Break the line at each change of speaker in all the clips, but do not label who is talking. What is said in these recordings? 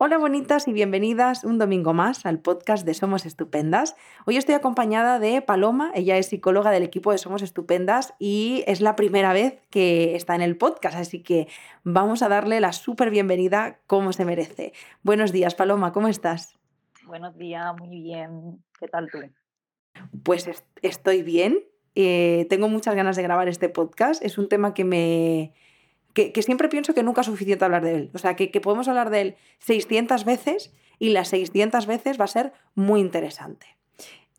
Hola bonitas y bienvenidas un domingo más al podcast de Somos Estupendas. Hoy estoy acompañada de Paloma, ella es psicóloga del equipo de Somos Estupendas y es la primera vez que está en el podcast, así que vamos a darle la súper bienvenida como se merece. Buenos días Paloma, ¿cómo estás?
Buenos días, muy bien. ¿Qué tal tú?
Pues estoy bien, eh, tengo muchas ganas de grabar este podcast, es un tema que me que, siempre pienso que nunca es suficiente hablar de él. O sea, que, podemos hablar de él 600 veces y las 600 veces va a ser muy interesante.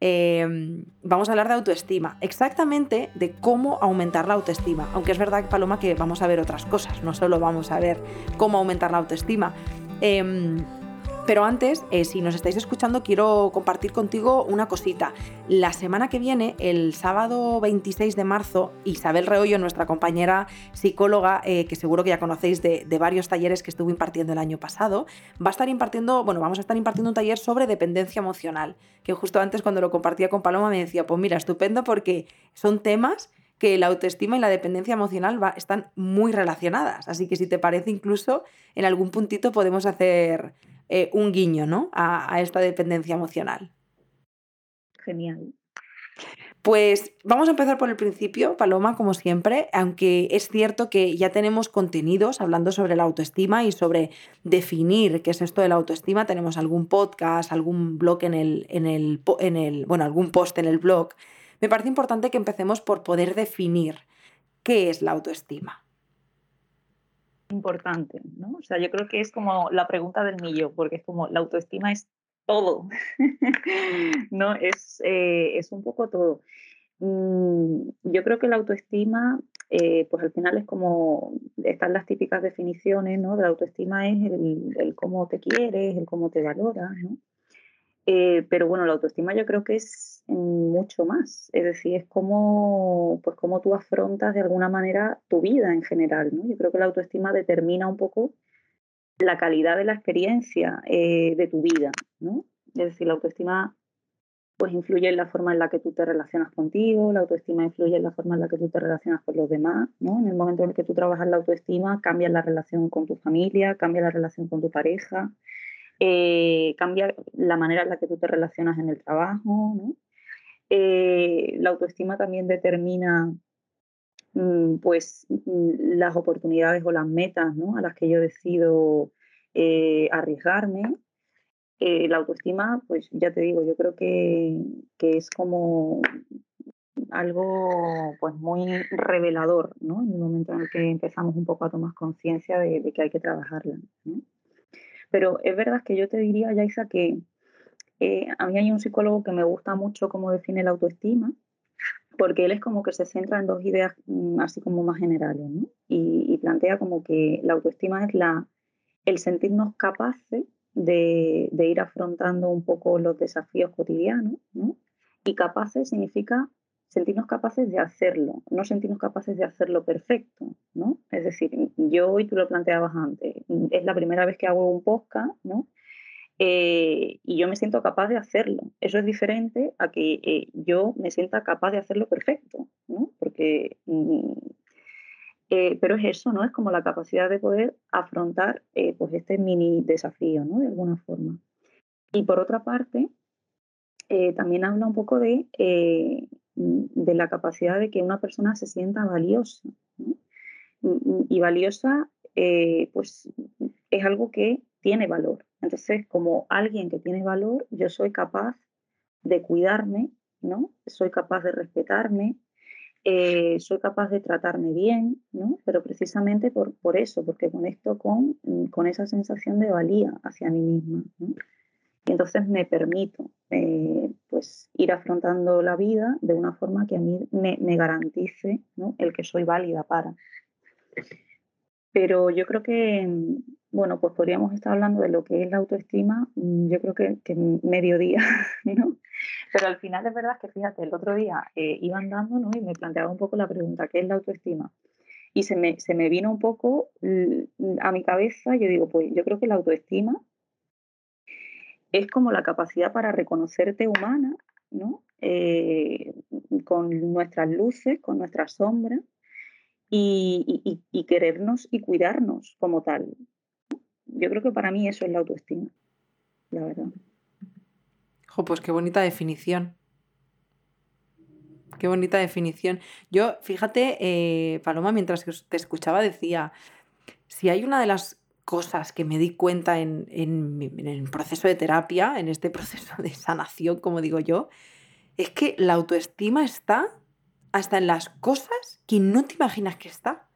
Em, vamos a hablar de autoestima, exactamente de cómo aumentar la autoestima. Aunque es verdad, Paloma, que vamos a ver otras cosas, no solo vamos a ver cómo aumentar la autoestima. Em, pero antes, eh, si nos estáis escuchando, quiero compartir contigo una cosita. La semana que viene, el sábado 26 de marzo, Isabel Reollo, nuestra compañera psicóloga, eh, que seguro que ya conocéis de, varios talleres que estuvo impartiendo el año pasado, va a estar impartiendo, bueno, vamos a estar impartiendo un taller sobre dependencia emocional, que justo antes cuando lo compartía con Paloma me decía, pues mira, estupendo porque son temas que la autoestima y la dependencia emocional están muy relacionadas. Así que si te parece, incluso en algún puntito podemos hacer eh, un guiño ¿no? a, esta dependencia emocional.
Genial.
Pues vamos a empezar por el principio, Paloma, como siempre, aunque es cierto que ya tenemos contenidos hablando sobre la autoestima y sobre definir qué es esto de la autoestima. Tenemos algún podcast, algún blog en el, en el, en el bueno, algún post en el blog. Me parece importante que empecemos por poder definir qué es la autoestima
importante, ¿no? O sea, yo creo que es como la pregunta del millón, porque es como la autoestima es todo, ¿no? Es, eh, es un poco todo. Mm, yo creo que la autoestima, eh, pues al final es como, están las típicas definiciones, ¿no? La autoestima es el, el cómo te quieres, el cómo te valoras, ¿no? Eh, pero bueno, la autoestima yo creo que es mucho más, es decir, es como, pues como tú afrontas de alguna manera tu vida en general. Yo creo que la autoestima determina un poco la calidad de la experiencia eh, de tu vida, ¿no? Es decir, la autoestima pues influye en la forma en la que tú te relacionas contigo, la autoestima influye en la forma en la que tú te relacionas con los demás, ¿no? En el momento en el que tú trabajas la autoestima, cambia la relación con tu familia, cambia la relación con tu pareja, eh, cambia la manera en la que tú te relacionas en el trabajo, ¿no? Eh, la autoestima también determina mm, pues mm, las oportunidades o las metas ¿no? a las que yo decido eh, arriesgarme. la autoestima, pues ya te digo, yo creo que, que es como algo pues muy revelador, ¿no? En el momento en el que empezamos un poco a tomar conciencia de, de, que hay que trabajarla. ¿no? Pero es verdad que yo te diría, Yaisa, que eh, a mí hay un psicólogo que me gusta mucho cómo define la autoestima, porque él es como que se centra en dos ideas mm, así como más generales, ¿no? y, plantea como que la autoestima es la, el sentirnos capaces de, de, ir afrontando un poco los desafíos cotidianos, ¿no? y capaces significa sentirnos capaces de hacerlo, no sentirnos capaces de hacerlo perfecto, ¿no? Es decir, yo hoy tú lo planteabas antes, es la primera vez que hago un podcast, ¿no? Eh, y yo me siento capaz de hacerlo. Eso es diferente a que eh, yo me sienta capaz de hacerlo perfecto, ¿no? Porque, mm, eh, pero es eso, ¿no? Es como la capacidad de poder afrontar pues este mini desafío, ¿no? De alguna forma. Y por otra parte, también habla un poco de de la capacidad de que una persona se sienta valiosa. Y valiosa, eh, pues es algo que tiene valor. Entonces, como alguien que tiene valor, yo soy capaz de cuidarme, ¿no? Soy capaz de respetarme, eh, soy capaz de tratarme bien, ¿no? Pero precisamente por, por eso, porque conecto con, con esa sensación de valía hacia mí misma, Y entonces me permito eh, pues ir afrontando la vida de una forma que a mí me, garantice el que soy válida para. Pero yo creo que, bueno, pues podríamos estar hablando de lo que es la autoestima, mm, yo creo que, que mediodía, ¿no? Pero al final es verdad que, fíjate, el otro día eh, iba andando ¿no? y me planteaba un poco la pregunta, ¿qué es la autoestima? Y se me, se me vino un poco a mi cabeza, yo digo, pues yo creo que la autoestima es como la capacidad para reconocerte humana, ¿no? Eh, con nuestras luces, con nuestras sombras, y, querernos y cuidarnos como tal. yo creo que para mí eso es la autoestima, la verdad.
Jo, pues qué bonita definición. Qué bonita definición. Yo, fíjate, eh, Paloma, mientras te escuchaba, decía, si hay una de las cosas que me di cuenta en, en, en, el proceso de terapia, en este proceso de sanación, como digo yo, es que la autoestima está hasta en las cosas que no te imaginas que está.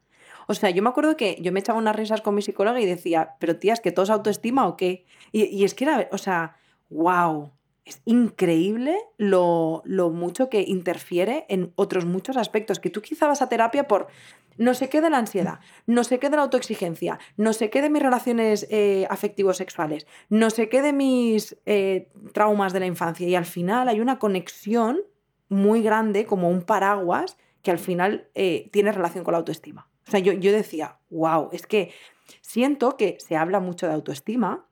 O sea, yo me acuerdo que yo me echaba unas risas con mi psicóloga y decía, pero tía, ¿es que todo es autoestima o qué? Y, es que era, o sea, wow, es increíble lo, lo, mucho que interfiere en otros muchos aspectos, que tú quizá vas a terapia por no sé qué de la ansiedad, no sé qué de la autoexigencia, no sé qué de mis relaciones eh, afectivos sexuales, no sé qué de mis eh, traumas de la infancia y al final hay una conexión muy grande, como un paraguas, que al final eh, tiene relación con la autoestima. O sea, yo, yo decía, wow, es que siento que se habla mucho de autoestima,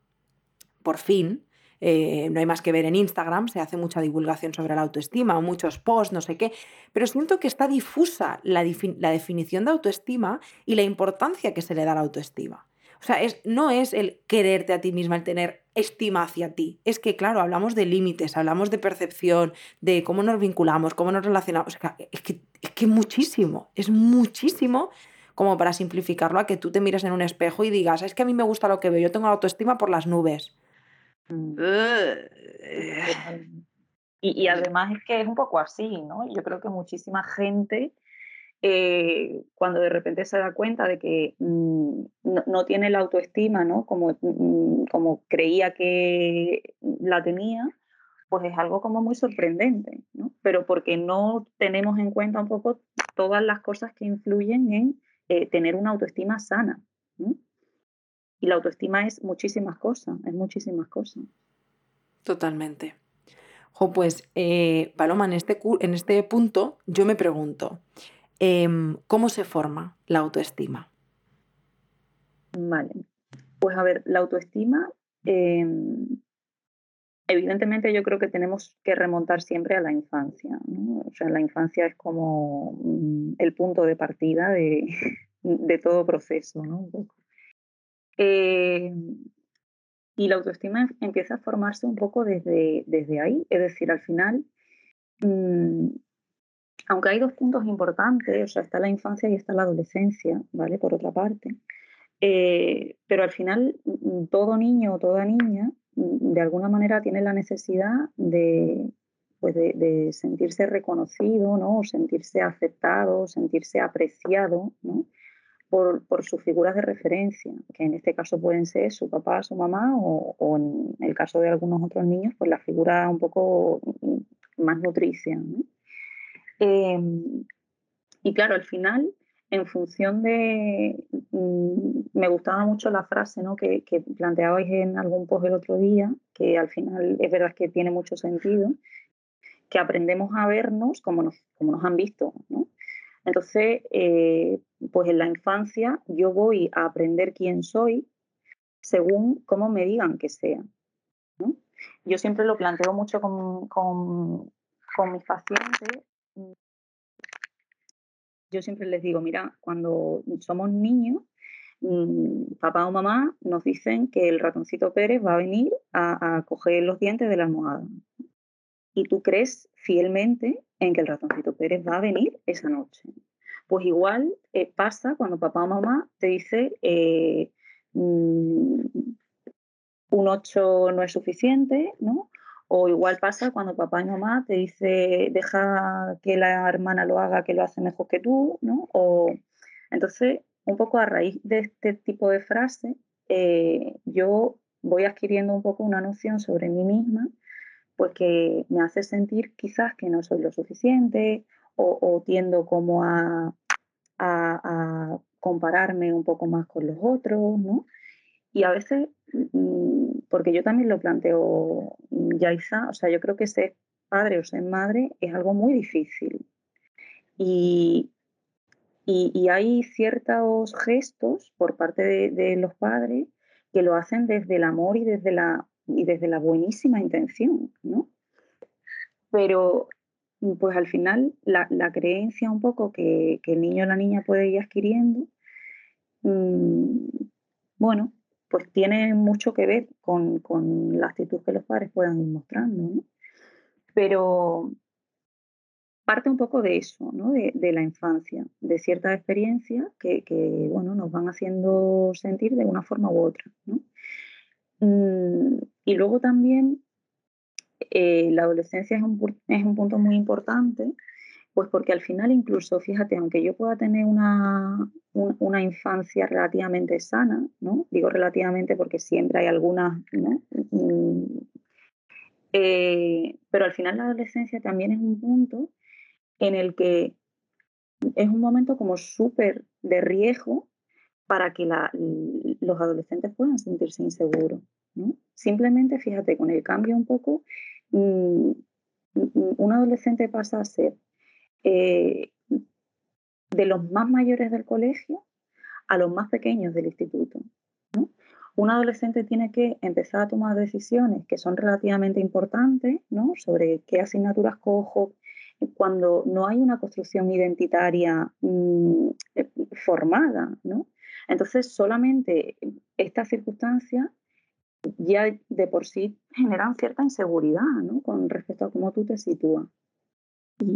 por fin, eh, no hay más que ver en Instagram, se hace mucha divulgación sobre la autoestima, muchos posts, no sé qué, pero siento que está difusa la, la definición de autoestima y la importancia que se le da a la autoestima. O sea, es, no es el quererte a ti misma, el tener estima hacia ti. Es que, claro, hablamos de límites, hablamos de percepción, de cómo nos vinculamos, cómo nos relacionamos. Es que, es que muchísimo, es muchísimo como para simplificarlo a que tú te mires en un espejo y digas, es que a mí me gusta lo que veo, yo tengo autoestima por las nubes.
Y, y, además es que es un poco así, ¿no? Yo creo que muchísima gente, eh, cuando de repente se da cuenta de que mm, no, no, tiene la autoestima, ¿no? Como, mm, como creía que la tenía, pues es algo como muy sorprendente, ¿no? Pero porque no tenemos en cuenta un poco todas las cosas que influyen en eh, tener una autoestima sana. ¿no? Y la autoestima es muchísimas cosas, es muchísimas cosas.
Totalmente. Jo, pues, eh, Paloma, en este, en este punto yo me pregunto, eh, ¿cómo se forma la autoestima?
Vale. Pues a ver, la autoestima, eh, evidentemente yo creo que tenemos que remontar siempre a la infancia. O sea, la infancia es como mm, el punto de partida de, todo proceso, ¿no? Eh, y la autoestima empieza a formarse un poco desde, ahí, es decir, al final, mmm, aunque hay dos puntos importantes, o sea, está la infancia y está la adolescencia, ¿vale? Por otra parte, eh, pero al final mm, todo niño o toda niña mm, de alguna manera tiene la necesidad de, pues de, sentirse reconocido, ¿no? O sentirse aceptado, sentirse apreciado, ¿no? por, por, sus figuras de referencia, que en este caso pueden ser su papá, su mamá, o, o en el caso de algunos otros niños, pues la figura un poco más nutricia. ¿no? Eh, y claro, al final, en función de... Mm, me gustaba mucho la frase ¿no? que, planteabais en algún post el otro día, que al final es verdad que tiene mucho sentido, que aprendemos a vernos como nos, como nos han visto, ¿no? Entonces, eh, pues en la infancia yo voy a aprender quién soy según cómo me digan que sea. Yo siempre lo planteo mucho con, con mis pacientes. Yo siempre les digo, mira, cuando somos niños, mm, papá o mamá nos dicen que el ratoncito Pérez va a venir a, coger los dientes de la almohada. Y tú crees fielmente en que el ratoncito Pérez va a venir esa noche. Pues igual eh, pasa cuando papá o mamá te dice eh, mmm, un 8 no es suficiente, ¿no? O igual pasa cuando papá y mamá te dice deja que la hermana lo haga, que lo hace mejor que tú, ¿no? O entonces, un poco a raíz de este tipo de frase, eh, yo voy adquiriendo un poco una noción sobre mí misma pues que me hace sentir quizás que no soy lo suficiente o, tiendo como a, a, a, compararme un poco más con los otros, ¿no? Y a veces, porque yo también lo planteo, Yaisa, o sea, yo creo que ser padre o ser madre es algo muy difícil. Y, y, hay ciertos gestos por parte de, los padres que lo hacen desde el amor y desde la y desde la buenísima intención, ¿no? Pero pues al final la, la creencia un poco que, que, el niño o la niña puede ir adquiriendo, bueno, pues tiene mucho que ver con, la actitud que los padres puedan ir mostrando, ¿no? Pero parte un poco de eso, ¿no? de, la infancia, de ciertas experiencias que, bueno, nos van haciendo sentir de una forma u otra. ¿no? Mm, y luego también eh, la adolescencia es un, es un punto muy importante pues porque al final incluso, fíjate, aunque yo pueda tener una, una infancia relativamente sana, ¿no? Digo relativamente porque siempre hay algunas, ¿no? Mm, eh, pero al final la adolescencia también es un punto en el que es un momento como súper de riesgo para que los adolescentes puedan sentirse inseguros. Simplemente, fíjate, con el cambio un poco, mm, un adolescente pasa a ser eh, de los más mayores del colegio a los más pequeños del instituto. Un adolescente tiene que empezar a tomar decisiones que son relativamente importantes ¿no? sobre qué asignaturas cojo, cuando no hay una construcción identitaria mm, eh, formada. ¿no? Entonces, solamente estas circunstancias ya de por sí generan cierta inseguridad con respecto a cómo tú te sitúas.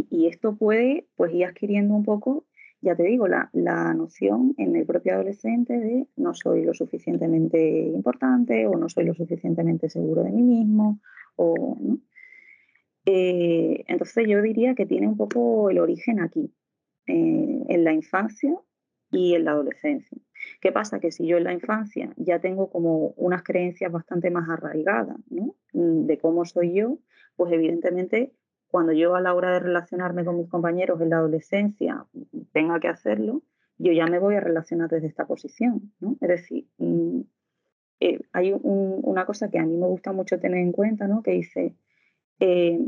Y, esto puede pues ir adquiriendo un poco, ya te digo, la, noción en el propio adolescente de no soy lo suficientemente importante o no soy lo suficientemente seguro de mí mismo. O, eh, entonces yo diría que tiene un poco el origen aquí, eh, en la infancia y en la adolescencia. ¿Qué pasa? Que si yo en la infancia ya tengo como unas creencias bastante más arraigadas de cómo soy yo, pues evidentemente cuando yo a la hora de relacionarme con mis compañeros en la adolescencia tenga que hacerlo, yo ya me voy a relacionar desde esta posición. ¿no? Es decir, mm, eh, hay una cosa que a mí me gusta mucho tener en cuenta, ¿no? que dice eh,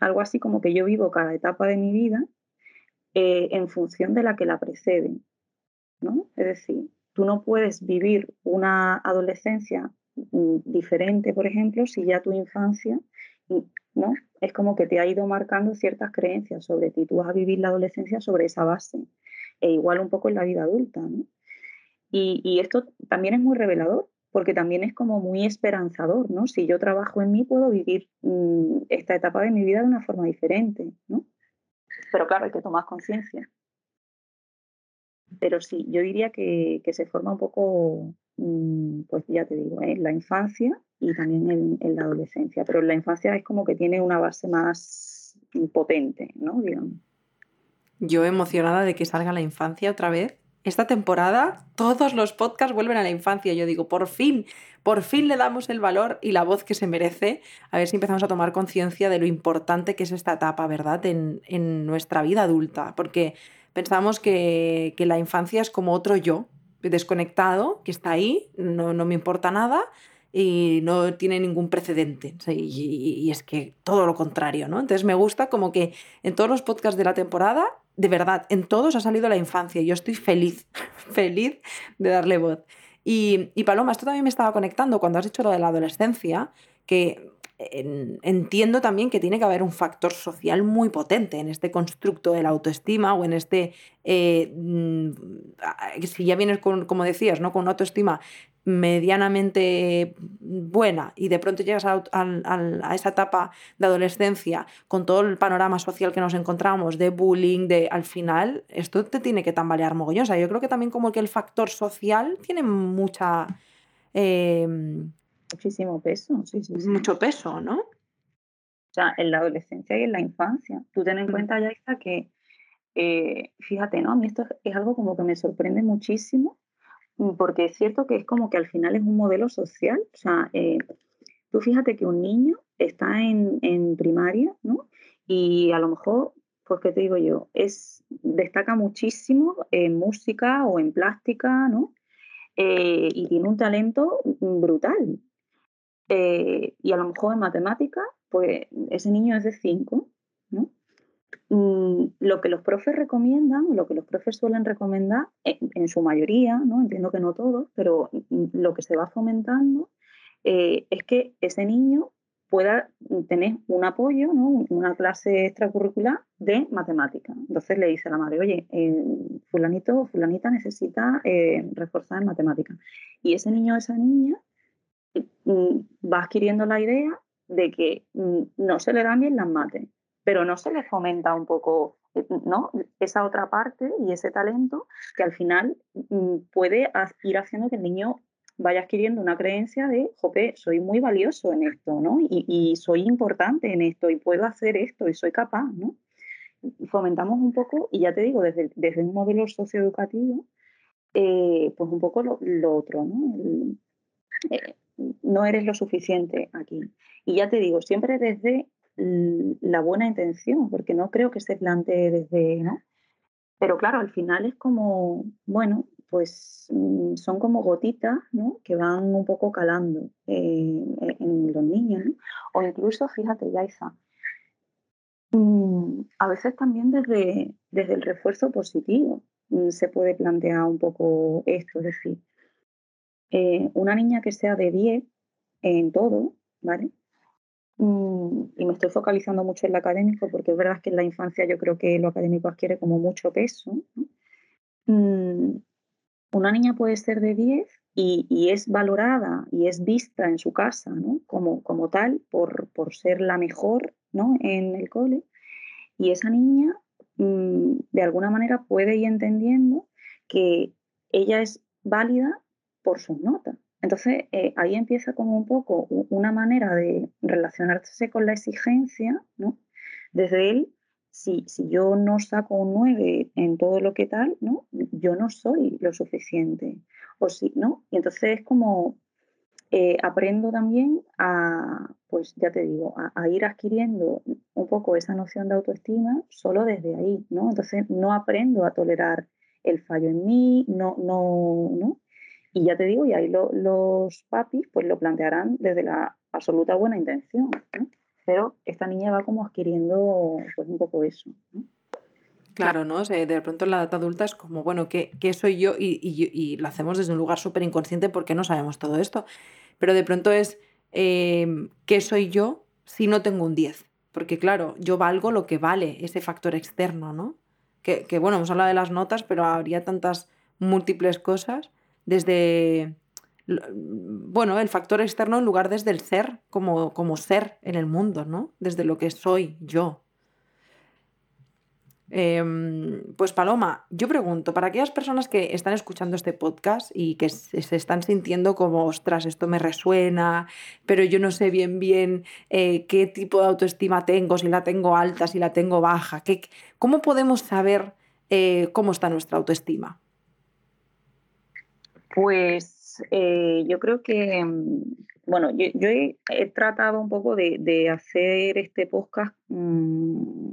algo así como que yo vivo cada etapa de mi vida eh, en función de la que la precede. ¿no? Es decir, tú no puedes vivir una adolescencia mm, diferente, por ejemplo, si ya tu infancia Es como que te ha ido marcando ciertas creencias sobre ti. Tú vas a vivir la adolescencia sobre esa base. E igual un poco en la vida adulta, Y, esto también es muy revelador, porque también es como muy esperanzador, ¿no? Si yo trabajo en mí, puedo vivir mm, esta etapa de mi vida de una forma diferente, ¿no? Pero claro, hay que tomar conciencia. Pero sí, yo diría que, se forma un poco, mm, pues ya te digo, en la infancia y también en, la adolescencia. Pero en la infancia es como que tiene una base más potente, ¿no? Digamos.
Yo emocionada de que salga la infancia otra vez. Esta temporada todos los podcasts vuelven a la infancia. Yo digo, por fin, por fin le damos el valor y la voz que se merece. A ver si empezamos a tomar conciencia de lo importante que es esta etapa, ¿verdad? En nuestra vida adulta. Porque pensamos que, que, la infancia es como otro yo, desconectado, que está ahí, no, no me importa nada y no tiene ningún precedente. Y, es que todo lo contrario, ¿no? Entonces me gusta como que en todos los podcasts de la temporada, de verdad, en todos ha salido la infancia. Yo estoy feliz, feliz de darle voz. Y, y Paloma, esto también me estaba conectando cuando has dicho lo de la adolescencia, que entiendo también que tiene que haber un factor social muy potente en este constructo de la autoestima o en este, eh, mm, si ya vienes con, como decías, ¿no? con una autoestima medianamente buena y de pronto llegas a, esa etapa de adolescencia con todo el panorama social que nos encontramos, de bullying, de al final, esto te tiene que tambalear mogollón. O sea, yo creo que también como que el factor social tiene mucha... Eh,
Muchísimo peso, sí, sí,
Mucho peso, ¿no?
O sea, en la adolescencia y en la infancia. Tú ten en mm. cuenta, Yaisa, que, eh, fíjate, ¿no? A mí esto es, algo como que me sorprende muchísimo, mm, porque es cierto que es como que al final es un modelo social. O sea, eh, tú fíjate que un niño está en, en primaria, ¿no? Y a lo mejor pues qué te digo yo, es, destaca muchísimo en música o en plástica, ¿no? Eh, y tiene un talento brutal. Eh, y a lo mejor en matemáticas, pues ese niño es de 5, ¿no? Mm, lo que los profes recomiendan, lo que los profes suelen recomendar, en, su mayoría, ¿no? entiendo que no todos, pero lo que se va fomentando eh, es que ese niño pueda tener un apoyo, ¿no? una clase extracurricular de matemática. Entonces le dice a la madre, oye, eh, fulanito o fulanita necesita eh, reforzar en matemática. Y ese niño o esa niña mm, va adquiriendo la idea de que mm, no se le dan bien las mates, pero no se le fomenta un poco eh, ¿no? esa otra parte y ese talento que al final mm, puede ir haciendo que el niño vaya adquiriendo una creencia de, jope, soy muy valioso en esto, ¿no? Y, soy importante en esto y puedo hacer esto y soy capaz, ¿no? Fomentamos un poco, y ya te digo, desde, desde un modelo socioeducativo, eh, pues un poco lo, otro, ¿no? Eh, no eres lo suficiente aquí. Y ya te digo, siempre desde la buena intención, porque no creo que se plantee desde, ¿no? Pero claro, al final es como, bueno, pues mm, son como gotitas ¿no? que van un poco calando eh, en los niños. O incluso, fíjate, Yaisa, mm, a veces también desde, desde el refuerzo positivo mm, se puede plantear un poco esto, es decir, eh, una niña que sea de 10 en todo, ¿vale? y me estoy focalizando mucho en lo académico porque es verdad que en la infancia yo creo que lo académico adquiere como mucho peso. ¿no? una niña puede ser de 10 y, es valorada y es vista en su casa ¿no? como, como tal por, por, ser la mejor ¿no? en el cole. Y esa niña mm, de alguna manera puede ir entendiendo que ella es válida por sus notas. Entonces eh, ahí empieza como un poco una manera de relacionarse con la exigencia, ¿no? Desde él si, yo no saco un 9 en todo lo que tal, ¿no? Yo no soy lo suficiente. O si, ¿no? Y entonces es como eh, aprendo también a, pues ya te digo, a, ir adquiriendo un poco esa noción de autoestima solo desde ahí, ¿no? Entonces no aprendo a tolerar el fallo en mí, no, no, ¿no? Y ya te digo, y ahí los papis pues lo plantearán desde la absoluta buena intención, pero esta niña va como adquiriendo pues un poco eso.
Claro, ¿no? de pronto la edad adulta es como, bueno, ¿qué, soy yo? Y, lo hacemos desde un lugar súper inconsciente porque no sabemos todo esto. Pero de pronto es, em, ¿qué soy yo si no tengo un 10? Porque claro, yo valgo lo que vale ese factor externo, ¿no? Que, que bueno, hemos hablado de las notas, pero habría tantas múltiples cosas, desde bueno, el factor externo en lugar desde el ser, como, como ser en el mundo, ¿no? Desde lo que soy yo. Em, pues Paloma, yo pregunto, para aquellas personas que están escuchando este podcast y que se están sintiendo como, ostras, esto me resuena, pero yo no sé bien bien eh, qué tipo de autoestima tengo, si la tengo alta, si la tengo baja, ¿qué, ¿cómo podemos saber eh, cómo está nuestra autoestima?
Pues eh, yo creo que, mm, bueno, yo, he, tratado un poco de, hacer este podcast mm,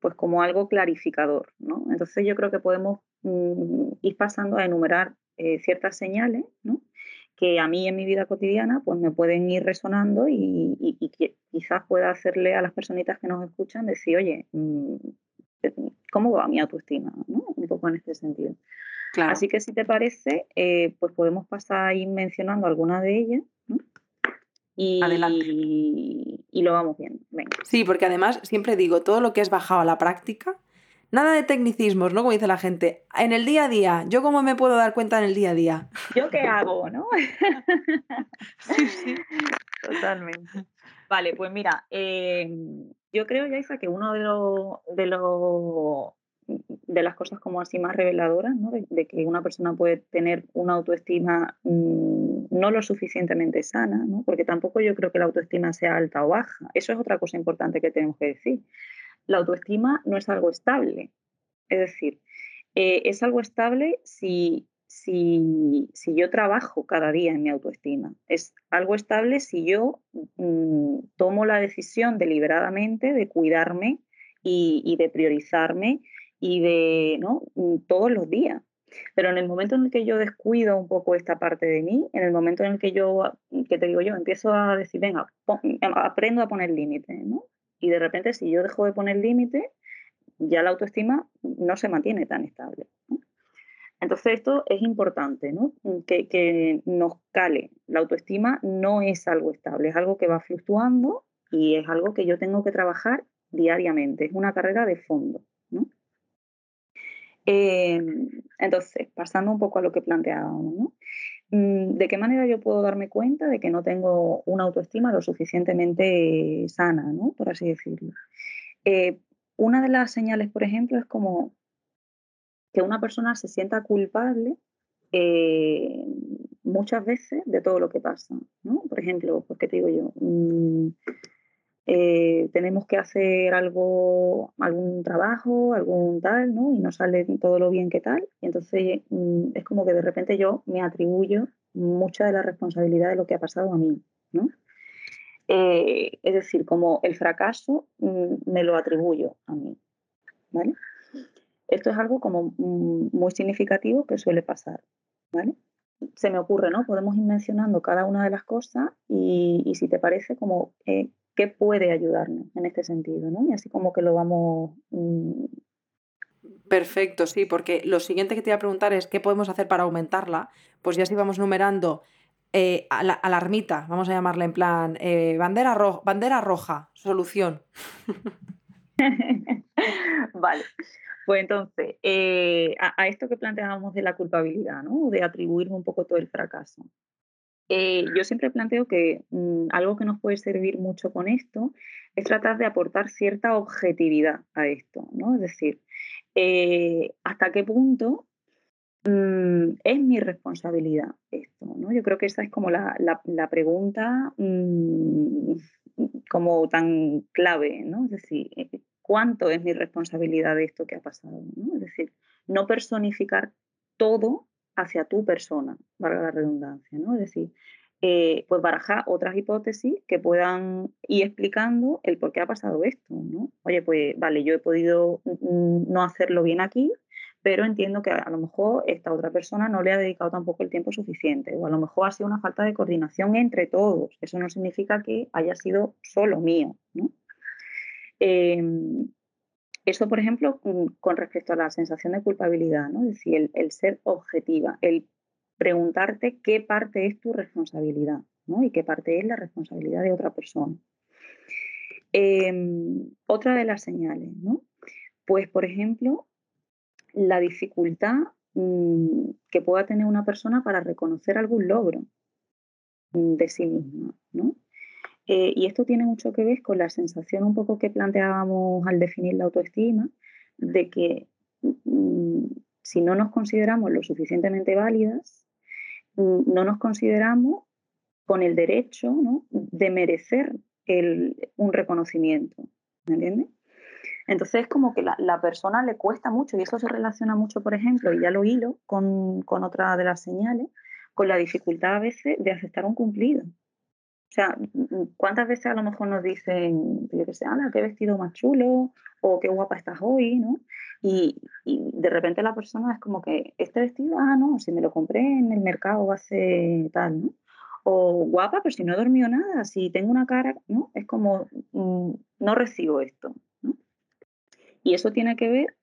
pues como algo clarificador, ¿no? Entonces yo creo que podemos mm, ir pasando a enumerar eh, ciertas señales, ¿no? que a mí en mi vida cotidiana pues me pueden ir resonando y, quizás pueda hacerle a las personitas que nos escuchan decir, oye, ¿cómo va mi autoestima? ¿no? Un poco en este sentido. Así que si te parece, eh, pues podemos pasar a ir mencionando algunas de ellas. Y, Adelante. Y, lo vamos viendo.
Sí, porque además siempre digo, todo lo que es bajado a la práctica, nada de tecnicismos, ¿no? Como dice la gente, en el día a día, ¿yo cómo me puedo dar cuenta en el día a día?
¿Yo qué hago, no? sí, sí, totalmente. Vale, pues mira, eh, yo creo, Yaisa, que uno de los, de los de las cosas como así más reveladoras, ¿no? de, que una persona puede tener una autoestima mm, no lo suficientemente sana, ¿no? porque tampoco yo creo que la autoestima sea alta o baja. Eso es otra cosa importante que tenemos que decir. La autoestima no es algo estable. Es decir, eh, es algo estable si, si, si, yo trabajo cada día en mi autoestima. Es algo estable si yo mm, tomo la decisión deliberadamente de cuidarme y, y de priorizarme y de ¿no? Mm, todos los días. Pero en el momento en el que yo descuido un poco esta parte de mí, en el momento en el que yo, que te digo yo, empiezo a decir, venga, em, aprendo a poner límites, ¿no? Y de repente si yo dejo de poner límites, ya la autoestima no se mantiene tan estable. Entonces esto es importante, ¿no? Que, que, nos cale. La autoestima no es algo estable, es algo que va fluctuando y es algo que yo tengo que trabajar diariamente, es una carrera de fondo, ¿no? Em, entonces, pasando un poco a lo que planteábamos, ¿no? Mm, ¿De qué manera yo puedo darme cuenta de que no tengo una autoestima lo suficientemente sana, por así decirlo? Eh, una de las señales, por ejemplo, es como que una persona se sienta culpable eh, muchas veces de todo lo que pasa. ¿no? Por ejemplo, pues, ¿qué te digo yo? Mm, eh, tenemos que hacer algo, algún trabajo, algún tal, ¿no? Y no sale todo lo bien que tal. Y entonces mm, es como que de repente yo me atribuyo mucha de la responsabilidad de lo que ha pasado a mí, ¿no? Eh, es decir, como el fracaso mm, me lo atribuyo a mí, ¿vale? Esto es algo como mm, muy significativo que suele pasar, ¿vale? Se me ocurre, ¿no? Podemos ir mencionando cada una de las cosas y, y si te parece, como eh, qué puede ayudarnos en este sentido, ¿no? Y así como que lo vamos... Mm,
Perfecto, sí, porque lo siguiente que te iba a preguntar es qué podemos hacer para aumentarla. Pues ya si vamos numerando eh, a, la, ermita, vamos a llamarla en plan eh, bandera, bandera roja, solución.
vale. Pues entonces, eh, a, a, esto que planteábamos de la culpabilidad, ¿no? De atribuir un poco todo el fracaso. Eh, yo siempre planteo que mm, algo que nos puede servir mucho con esto es tratar de aportar cierta objetividad a esto, ¿no? Es decir, eh, hasta qué punto mm, es mi responsabilidad esto, ¿no? Yo creo que esa es como la, pregunta mm, como tan clave, ¿no? Es decir, eh, ¿cuánto es mi responsabilidad de esto que ha pasado? Es decir, no personificar todo hacia tu persona, valga la redundancia, ¿no? Es decir, eh, pues barajar otras hipótesis que puedan ir explicando el por qué ha pasado esto, ¿no? Oye, pues vale, yo he podido no hacerlo bien aquí, pero entiendo que a lo mejor esta otra persona no le ha dedicado tampoco el tiempo suficiente, o a lo mejor ha sido una falta de coordinación entre todos. Eso no significa que haya sido solo mío, ¿no? Em, eso, por ejemplo, con respecto a la sensación de culpabilidad, ¿no? Es decir, el, ser objetiva, el preguntarte qué parte es tu responsabilidad, ¿no? Y qué parte es la responsabilidad de otra persona. Em, otra de las señales, ¿no? Pues, por ejemplo, la dificultad mm, que pueda tener una persona para reconocer algún logro mm, de sí misma, ¿no? Eh, y esto tiene mucho que ver con la sensación un poco que planteábamos al definir la autoestima, de que mm, si no nos consideramos lo suficientemente válidas, mm, no nos consideramos con el derecho de merecer un reconocimiento. ¿Me entiendes? Entonces es como que la, la, persona le cuesta mucho, y eso se relaciona mucho, por ejemplo, y ya lo hilo con, con otra de las señales, con la dificultad a veces de aceptar un cumplido. O sea, ¿cuántas veces a lo mejor nos dicen, yo qué sé, Ana, qué vestido más chulo o qué guapa estás hoy, ¿no? Y, de repente la persona es como que, este vestido, ah, no, si me lo compré en el mercado hace tal, ¿no? O guapa, pero si no he dormido nada, si tengo una cara, ¿no? Es como, mm, no recibo esto, ¿no? Y eso tiene que ver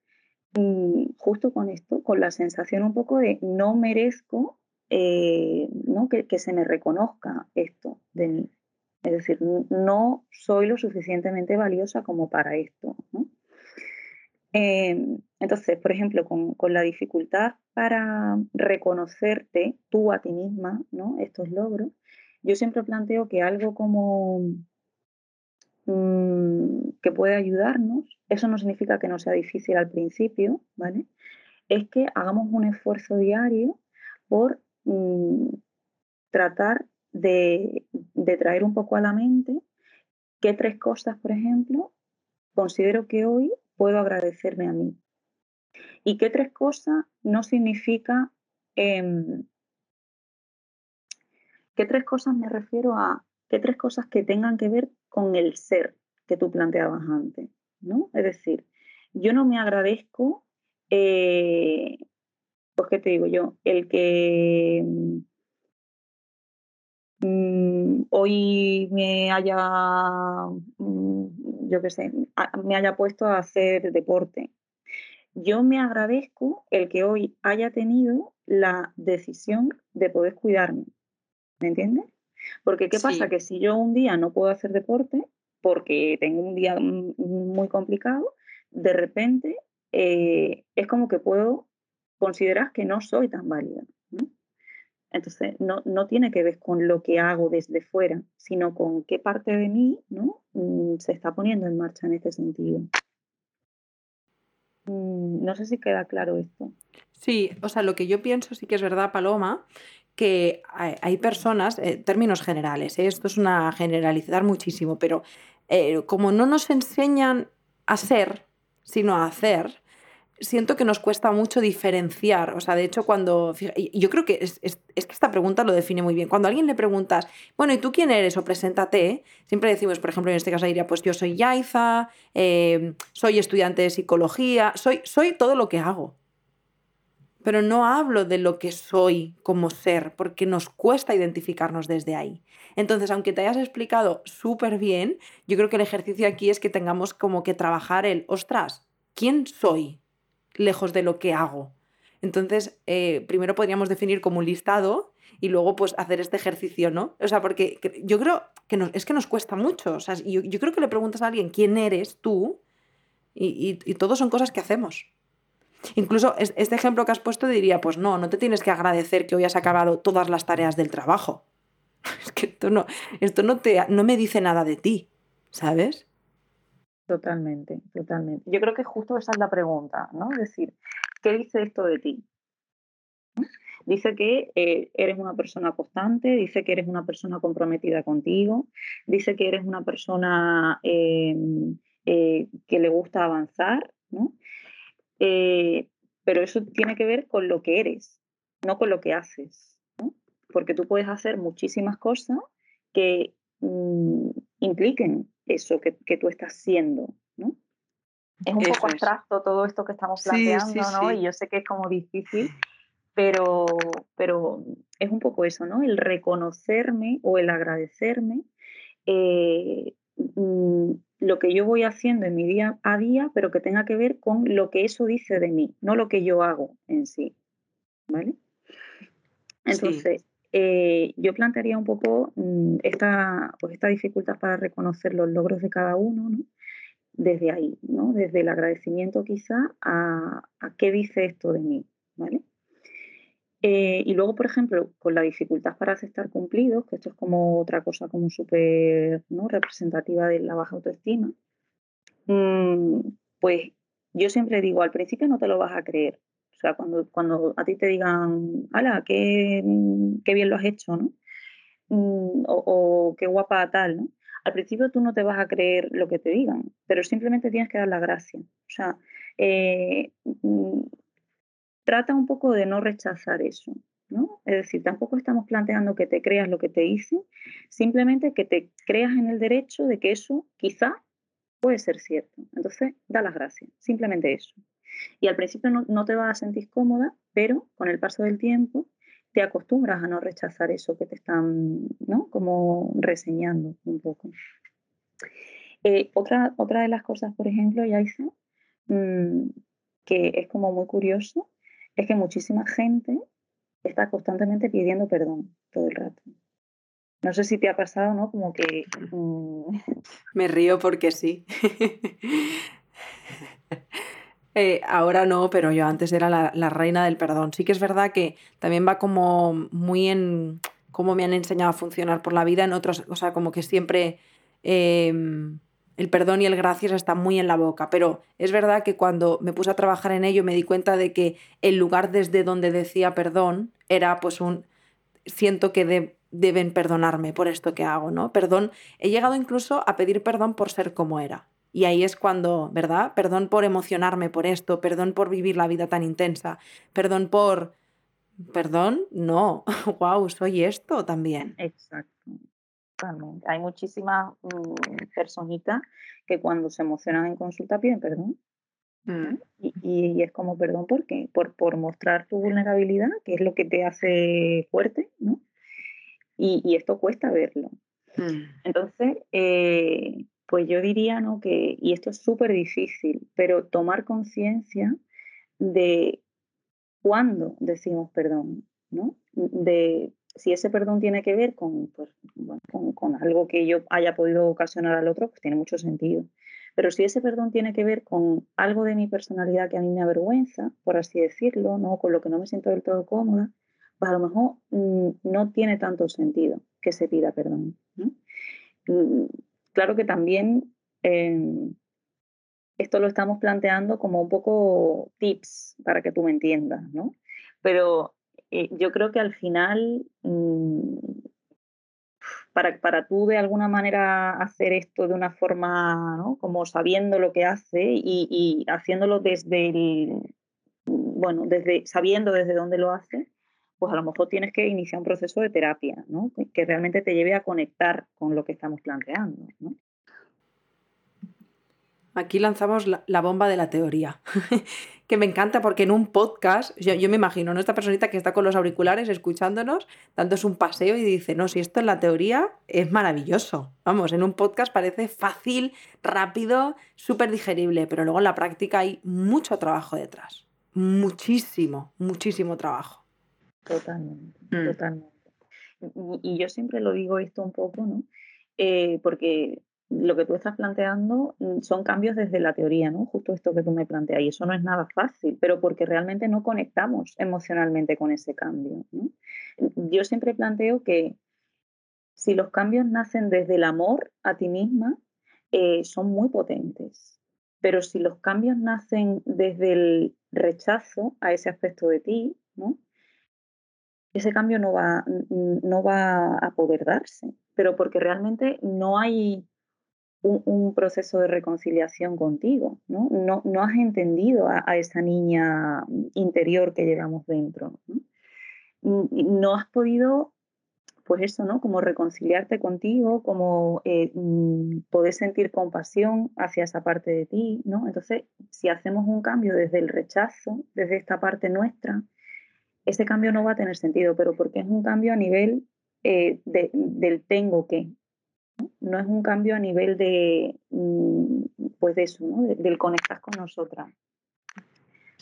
mm, justo con esto, con la sensación un poco de no merezco eh, ¿no? Que, se me reconozca esto de mí. Es decir, no soy lo suficientemente valiosa como para esto. Em, entonces, por ejemplo, con, la dificultad para reconocerte tú a ti misma, ¿no? estos logros, yo siempre planteo que algo como mm, que puede ayudarnos, eso no significa que no sea difícil al principio, ¿vale? Es que hagamos un esfuerzo diario por Mm, tratar de, traer un poco a la mente qué tres cosas, por ejemplo, considero que hoy puedo agradecerme a mí. Y qué tres cosas no significa... Em, ¿Qué tres cosas me refiero a? ¿Qué tres cosas que tengan que ver con el ser que tú planteabas antes? ¿no? Es decir, yo no me agradezco eh, pues qué te digo yo, el que mm, hoy me haya, mm, yo qué sé, me haya puesto a hacer deporte. yo me agradezco el que hoy haya tenido la decisión de poder cuidarme. ¿Me entiendes? Porque ¿qué pasa? Que si yo un día no puedo hacer deporte porque tengo un día muy complicado, de repente eh, es como que puedo considerar que no soy tan válida. Entonces, no, no, tiene que ver con lo que hago desde fuera, sino con qué parte de mí ¿no? Mm, se está poniendo en marcha en este sentido. Mm, no sé si queda claro esto.
Sí, o sea, lo que yo pienso sí que es verdad, Paloma, que hay, personas, en términos generales, ¿eh? esto es una generalizar muchísimo, pero eh, como no nos enseñan a ser, sino a hacer, siento que nos cuesta mucho diferenciar. O sea, de hecho, cuando. Yo creo que es, que esta pregunta lo define muy bien. Cuando a alguien le preguntas, bueno, ¿y tú quién eres? o preséntate, siempre decimos, por ejemplo, en este caso diría, pues yo soy Yaiza, eh, soy estudiante de psicología, soy, soy todo lo que hago. Pero no hablo de lo que soy como ser, porque nos cuesta identificarnos desde ahí. Entonces, aunque te hayas explicado súper bien, yo creo que el ejercicio aquí es que tengamos como que trabajar el, ostras, ¿quién soy? Lejos de lo que hago. Entonces, eh, primero podríamos definir como un listado y luego pues hacer este ejercicio, ¿no? O sea, porque yo creo que es que nos cuesta mucho. O sea, yo, creo que le preguntas a alguien quién eres tú y, y, todo son cosas que hacemos. Incluso este ejemplo que has puesto diría, pues no, no te tienes que agradecer que hoy has acabado todas las tareas del trabajo. Es que esto no, esto no, te, no me dice nada de ti, ¿sabes?
Totalmente, totalmente. Yo creo que justo esa es la pregunta, ¿no? Es decir, ¿qué dice esto de ti? Dice que eh, eres una persona constante, dice que eres una persona comprometida contigo, dice que eres una persona em, eh, que le gusta avanzar, ¿no? Eh, pero eso tiene que ver con lo que eres, no con lo que haces, ¿no? Porque tú puedes hacer muchísimas cosas que mm, impliquen eso que, tú estás siendo, ¿no? Es un poco abstracto todo esto que estamos planteando, ¿no? Y yo sé que es como difícil, pero, pero es un poco eso, ¿no? El reconocerme o el agradecerme eh, mm, lo que yo voy haciendo en mi día a día, pero que tenga que ver con lo que eso dice de mí, no lo que yo hago en sí. ¿Vale? Entonces, eh, yo plantearía un poco mm, esta, pues esta dificultad para reconocer los logros de cada uno, ¿no? desde ahí, ¿no? desde el agradecimiento quizá a, qué dice esto de mí. ¿vale? Eh, y luego, por ejemplo, con la dificultad para aceptar cumplidos, que esto es como otra cosa como súper ¿no? representativa de la baja autoestima, mm, pues yo siempre digo, al principio no te lo vas a creer, o sea, cuando, cuando a ti te digan, ala, qué, qué bien lo has hecho, ¿no? Mm, o, qué guapa tal, ¿no? Al principio tú no te vas a creer lo que te digan, pero simplemente tienes que dar la gracia. O sea, eh, mm, trata un poco de no rechazar eso, ¿no? Es decir, tampoco estamos planteando que te creas lo que te dicen, simplemente que te creas en el derecho de que eso quizá puede ser cierto. Entonces, da las gracias, simplemente eso. Y al principio no, te vas a sentir cómoda, pero con el paso del tiempo te acostumbras a no rechazar eso que te están, ¿no? Como reseñando un poco. Eh, otra, otra de las cosas, por ejemplo, ya hice, mm, que es como muy curioso, es que muchísima gente está constantemente pidiendo perdón todo el rato. No sé si te ha pasado, ¿no? Como que... Mm,
Me río porque sí. Eh, ahora no, pero yo antes era la, reina del perdón. Sí que es verdad que también va como muy en cómo me han enseñado a funcionar por la vida en otras, o sea, como que siempre em, el perdón y el gracias están muy en la boca, pero es verdad que cuando me puse a trabajar en ello me di cuenta de que el lugar desde donde decía perdón era pues un siento que deben perdonarme por esto que hago, ¿no? Perdón, he llegado incluso a pedir perdón por ser como era. Y ahí es cuando, ¿verdad? Perdón por emocionarme por esto, perdón por vivir la vida tan intensa, perdón por... Perdón, no, wow, soy esto también.
Exacto. Hay muchísimas mm, personitas que cuando se emocionan en consulta piden perdón. Mm. Y, es como perdón, ¿por qué? Por, por mostrar tu vulnerabilidad, que es lo que te hace fuerte, ¿no? Y, esto cuesta verlo. Mm. Entonces, eh, pues yo diría, ¿no? Que, y esto es súper difícil, pero tomar conciencia de cuándo decimos perdón, ¿no? De si ese perdón tiene que ver con, pues, con, algo que yo haya podido ocasionar al otro, pues tiene mucho sentido. Pero si ese perdón tiene que ver con algo de mi personalidad que a mí me avergüenza, por así decirlo, ¿no? con lo que no me siento del todo cómoda, pues a lo mejor mm, no tiene tanto sentido que se pida perdón. Mm, claro que también em, esto lo estamos planteando como un poco tips para que tú me entiendas, ¿no? Pero eh, yo creo que al final, mm, para, para, tú de alguna manera hacer esto de una forma, ¿no? Como sabiendo lo que hace y, y haciéndolo desde el, bueno, desde, sabiendo desde dónde lo hace, pues a lo mejor tienes que iniciar un proceso de terapia, ¿no? Que realmente te lleve a conectar con lo que estamos planteando.
Aquí lanzamos la, bomba de la teoría, que me encanta porque en un podcast, yo, me imagino, ¿no? esta personita que está con los auriculares escuchándonos, es un paseo y dice, no, si esto en la teoría es maravilloso. Vamos, en un podcast parece fácil, rápido, súper digerible, pero luego en la práctica hay mucho trabajo detrás. Muchísimo, muchísimo trabajo.
Totalmente, mm. totalmente. Y, yo siempre lo digo esto un poco, ¿no? Eh, porque lo que tú estás planteando mm, son cambios desde la teoría, ¿no? Justo esto que tú me planteas. Y eso no es nada fácil, pero porque realmente no conectamos emocionalmente con ese cambio. Yo siempre planteo que si los cambios nacen desde el amor a ti misma, eh, son muy potentes. Pero si los cambios nacen desde el rechazo a ese aspecto de ti, ¿no? Ese cambio no va, no va a poder darse. Pero porque realmente no hay un, proceso de reconciliación contigo, ¿no? No, has entendido a, esa niña interior que llevamos dentro, ¿no? no has podido, pues eso, ¿no? Como reconciliarte contigo, como eh, mm, poder sentir compasión hacia esa parte de ti, ¿no? Entonces, si hacemos un cambio desde el rechazo, desde esta parte nuestra, ese cambio no va a tener sentido, pero porque es un cambio a nivel eh, del tengo que, ¿no? es un cambio a nivel de, mm, pues de eso, ¿no? del conectar con nosotras.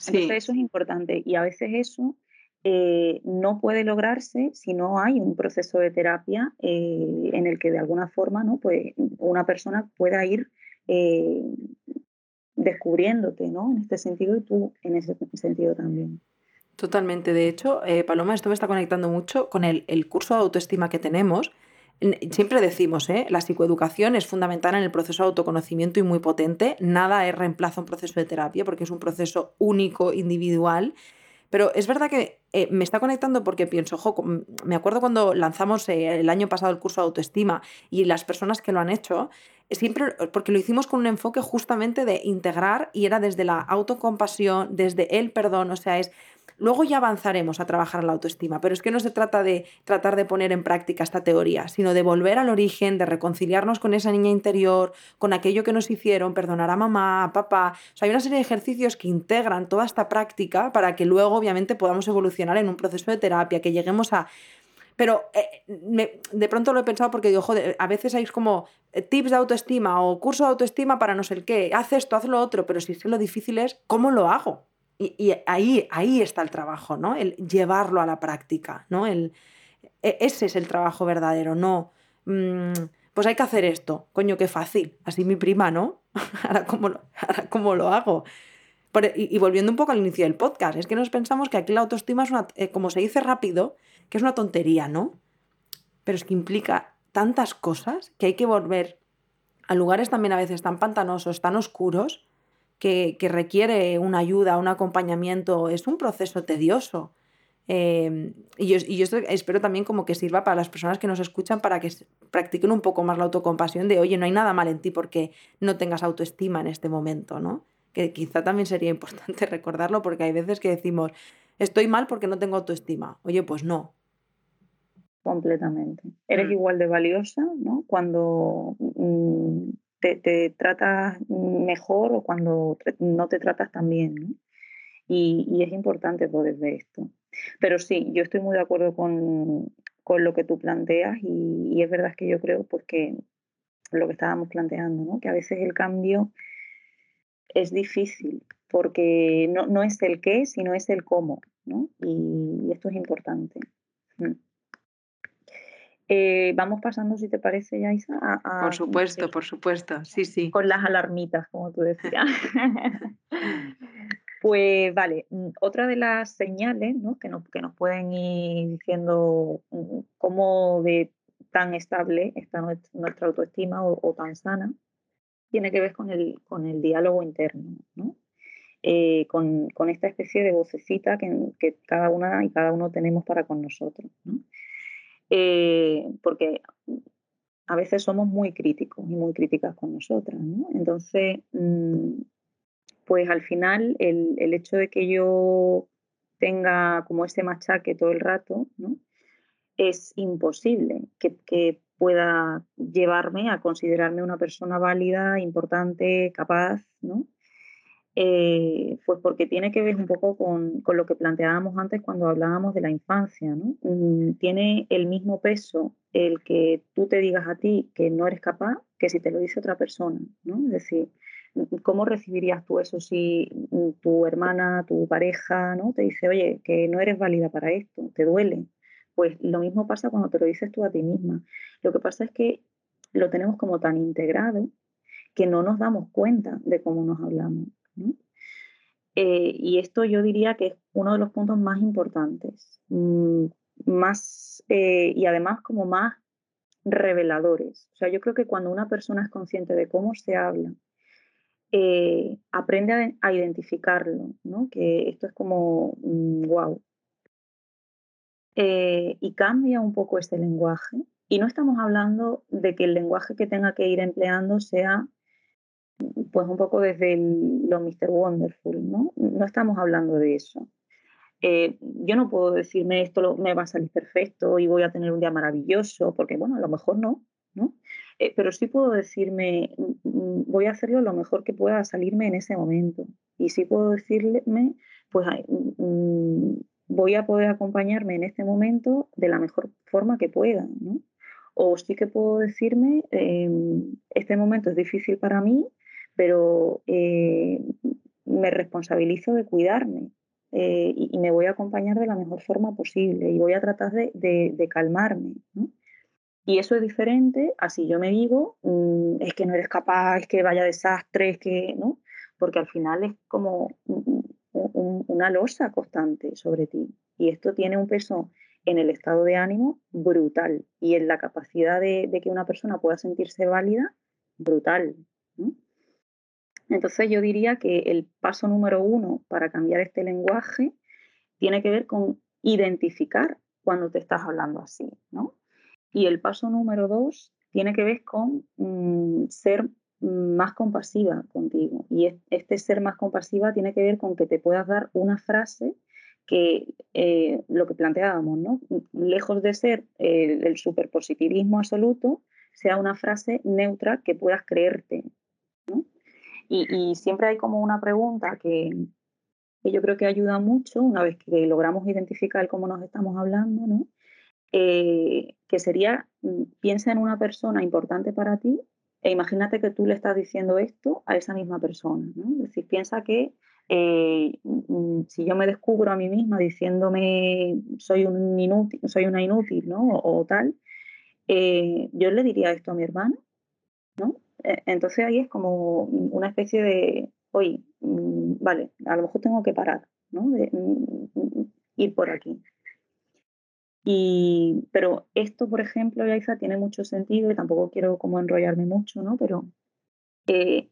Entonces eso es importante y a veces eso eh, no puede lograrse si no hay un proceso de terapia eh, en el que de alguna forma ¿no? pues una persona pueda ir descubriéndote ¿no? en este sentido y tú en ese sentido también.
Totalmente. De hecho, Paloma, esto me está conectando mucho con el, curso de autoestima que tenemos Siempre decimos, ¿eh? la psicoeducación es fundamental en el proceso de autoconocimiento y muy potente. Nada es reemplazo un proceso de terapia porque es un proceso único, individual. Pero es verdad que eh, me está conectando porque pienso, me acuerdo cuando lanzamos eh, el año pasado el curso de autoestima y las personas que lo han hecho, siempre, porque lo hicimos con un enfoque justamente de integrar y era desde la autocompasión, desde el perdón, o sea, es Luego ya avanzaremos a trabajar la autoestima, pero es que no se trata de tratar de poner en práctica esta teoría, sino de volver al origen, de reconciliarnos con esa niña interior, con aquello que nos hicieron, perdonar a mamá, a papá. O sea, hay una serie de ejercicios que integran toda esta práctica para que luego, obviamente, podamos evolucionar en un proceso de terapia, que lleguemos a pero eh, de pronto lo he pensado porque digo, joder, a veces hay como eh, tips de autoestima o curso de autoestima para no sé el qué, haz esto, haz lo otro, pero si es que lo difícil es cómo lo hago. Y, ahí, ahí está el trabajo, ¿no? El llevarlo a la práctica, ¿no? El, e, ese es el trabajo verdadero, no. Mm, pues hay que hacer esto, coño, qué fácil. Así mi prima, ¿no? ahora, cómo lo, cómo lo hago. Y, volviendo un poco al inicio del podcast, es que nos pensamos que aquí la autoestima es una, eh, como se dice rápido, que es una tontería, ¿no? Pero es que implica tantas cosas que hay que volver a lugares también a veces tan pantanosos, tan oscuros, que, requiere una ayuda, un acompañamiento, es un proceso tedioso. Em, y, yo, y, yo, espero también como que sirva para las personas que nos escuchan para que practiquen un poco más la autocompasión de, oye, no hay nada mal en ti porque no tengas autoestima en este momento, ¿no? Que quizá también sería importante recordarlo porque hay veces que decimos, estoy mal porque no tengo autoestima. Oye, pues no.
Completamente. Eres mm. igual de valiosa, ¿no? Cuando mm, te, tratas mejor o cuando no te tratas tan bien. Y, es importante poder ver esto. Pero sí, yo estoy muy de acuerdo con, lo que tú planteas y, es verdad que yo creo pues, que lo que estábamos planteando, ¿no? que a veces el cambio es difícil porque no, no, es el qué, sino es el cómo, ¿no? Y, esto es importante. Mm. Eh, vamos pasando, si te parece, Yaisa,
a, Por supuesto, por supuesto, sí, sí.
Con las alarmitas, como tú decías. pues vale, mm, otra de las señales ¿no? que, nos, que nos pueden ir diciendo mm, cómo de tan estable está nuestra autoestima o, tan sana, tiene que ver con el, con el diálogo interno, ¿no? Eh, con, con, esta especie de vocecita que, que, cada una y cada uno tenemos para con nosotros. ¿no? Eh, porque a veces somos muy críticos y muy críticas con nosotras. ¿no? Entonces, mm, pues al final el, el, hecho de que yo tenga como ese machaque todo el rato, ¿no? es imposible que, que, pueda llevarme a considerarme una persona válida, importante, capaz, ¿no? Eh, pues porque tiene que ver un poco con, lo que planteábamos antes cuando hablábamos de la infancia, ¿no? Mm, tiene el mismo peso el que tú te digas a ti que no eres capaz que si te lo dice otra persona, ¿no? Es decir, ¿cómo recibirías tú eso si tu hermana, tu pareja, ¿no? Te dice, oye, que no eres válida para esto, te duele. Pues lo mismo pasa cuando te lo dices tú a ti misma. Lo que pasa es que lo tenemos como tan integrado que no nos damos cuenta de cómo nos hablamos. Eh, y esto yo diría que es uno de los puntos más importantes, mm, más, eh, y además como más reveladores. O sea, yo creo que cuando una persona es consciente de cómo se habla, eh, aprende a, identificarlo, ¿no? que esto es como, wow. Mm, y cambia un poco este lenguaje. Y no estamos hablando de que el lenguaje que tenga que ir empleando sea pues un poco desde lo Mr. Wonderful, ¿no? Estamos hablando de eso. Eh, yo no puedo decirme esto me va a salir perfecto y voy a tener un día maravilloso, porque bueno, a lo mejor no, ¿no? Eh, pero sí puedo decirme, mm, voy a hacerlo lo mejor que pueda salirme en ese momento. Y sí puedo decirme, pues mm, voy a poder acompañarme en este momento de la mejor forma que pueda. O sí que puedo decirme, em, este momento es difícil para mí, pero eh, me responsabilizo de cuidarme eh, y, me voy a acompañar de la mejor forma posible y voy a tratar de, calmarme. Y eso es diferente a si yo me digo, mm, es que no eres capaz, es que vaya desastre, es que, ¿no? Porque al final es como una losa constante sobre ti. Y esto tiene un peso en el estado de ánimo brutal y en la capacidad de, de que una persona pueda sentirse válida brutal. ¿no? Entonces yo diría que el paso número uno para cambiar este lenguaje tiene que ver con identificar cuando te estás hablando así, ¿no? Y el paso número dos tiene que ver con mm, ser más compasiva contigo. Y este ser más compasiva tiene que ver con que te puedas dar una frase que eh, lo que planteábamos, ¿no? Lejos de ser el, el superpositivismo absoluto, sea una frase neutra que puedas creerte, y, siempre hay como una pregunta que, yo creo que ayuda mucho una vez que logramos identificar cómo nos estamos hablando, ¿no? Eh, que sería, mm, piensa en una persona importante para ti e imagínate que tú le estás diciendo esto a esa misma persona, ¿no? Es decir, piensa que eh, mm, si yo me descubro a mí misma diciéndome soy, un inútil, soy una inútil, ¿no? O, tal, eh, yo le diría esto a mi hermana, ¿no? E, entonces ahí es como una especie de, oye, mm, vale, a lo mejor tengo que parar, ¿no? Mm, mm, ir por aquí. Y, pero esto, por ejemplo, Yaisa, tiene mucho sentido y tampoco quiero como enrollarme mucho, ¿no? Pero eh,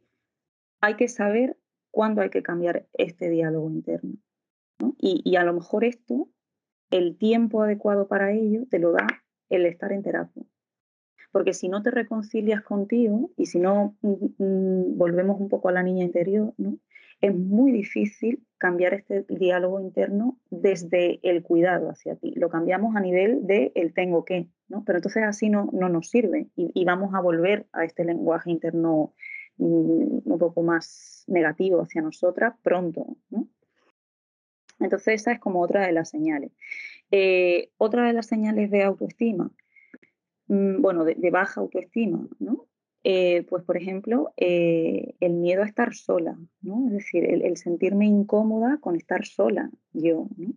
hay que saber cuándo hay que cambiar este diálogo interno. ¿no? Y, y, a lo mejor esto, el tiempo adecuado para ello, te lo da el estar en terapia. Porque si no te reconcilias contigo y si no mm, mm, volvemos un poco a la niña interior, es muy difícil cambiar este diálogo interno desde el cuidado hacia ti. Lo cambiamos a nivel de el tengo que, ¿no? Pero entonces así no, no nos sirve y, vamos a volver a este lenguaje interno mm, un poco más negativo hacia nosotras pronto. Entonces esa es como otra de las señales. Eh, otra de las señales de autoestima bueno, de, baja autoestima, ¿no? eh, pues por ejemplo, eh, el miedo a estar sola, ¿no? Es decir, el, sentirme incómoda con estar sola yo, ¿no?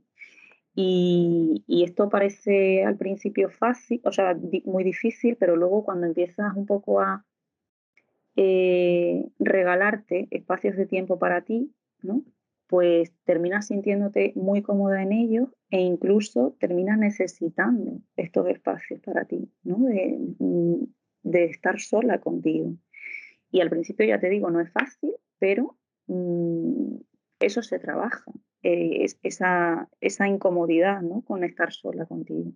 Y, esto parece al principio fácil, o sea, muy difícil, pero luego cuando empiezas un poco a eh, regalarte espacios de tiempo para ti, ¿no? Pues terminas sintiéndote muy cómoda en ellos e incluso terminas necesitando estos espacios para ti, ¿no? Mm, de estar sola contigo. Y al principio ya te digo, no es fácil, pero mm, eso se trabaja, eh, es, esa, esa, incomodidad ¿no? con estar sola contigo.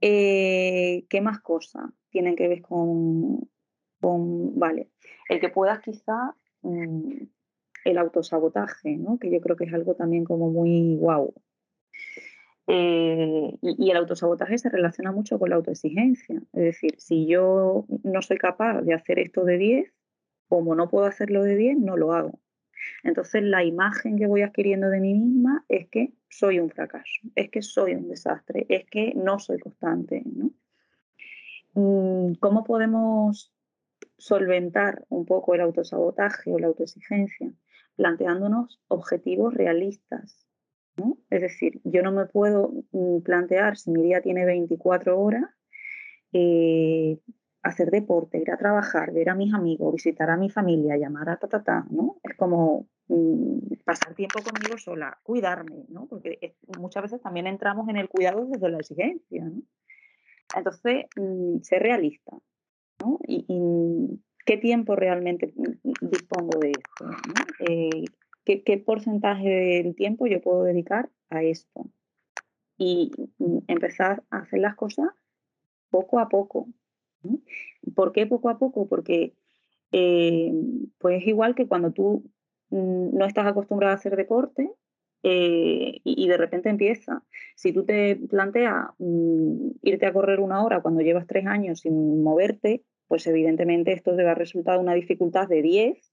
Eh, ¿Qué más cosas tienen que ver con, con, vale, el que puedas quizá mm, el autosabotaje, ¿no? que yo creo que es algo también como muy guau, eh, y, el autosabotaje se relaciona mucho con la autoexigencia. Es decir, si yo no soy capaz de hacer esto de 10, como no puedo hacerlo de 10, no lo hago. Entonces la imagen que voy adquiriendo de mí misma es que soy un fracaso, es que soy un desastre, es que no soy constante. Mm, ¿Cómo podemos solventar un poco el autosabotaje o la autoexigencia? Planteándonos objetivos realistas es decir, yo no me puedo mm, plantear si mi día tiene 24 horas, eh, hacer deporte, ir a trabajar, ver a mis amigos, visitar a mi familia, llamar a ta, ta, ta. Es como mm, pasar tiempo conmigo sola, cuidarme. Porque muchas veces también entramos en el cuidado desde la exigencia. Entonces, mm, ser realista, qué tiempo realmente dispongo de esto. Eh, ¿Qué, porcentaje del tiempo yo puedo dedicar a esto? Y mm, empezar a hacer las cosas poco a poco. ¿Por qué poco a poco? Porque eh, pues es igual que cuando tú mm, no estás acostumbrado a hacer deporte eh, y, de repente empieza. Si tú te planteas mm, irte a correr una hora cuando llevas tres años sin moverte, pues evidentemente esto te va a resultar una dificultad de 10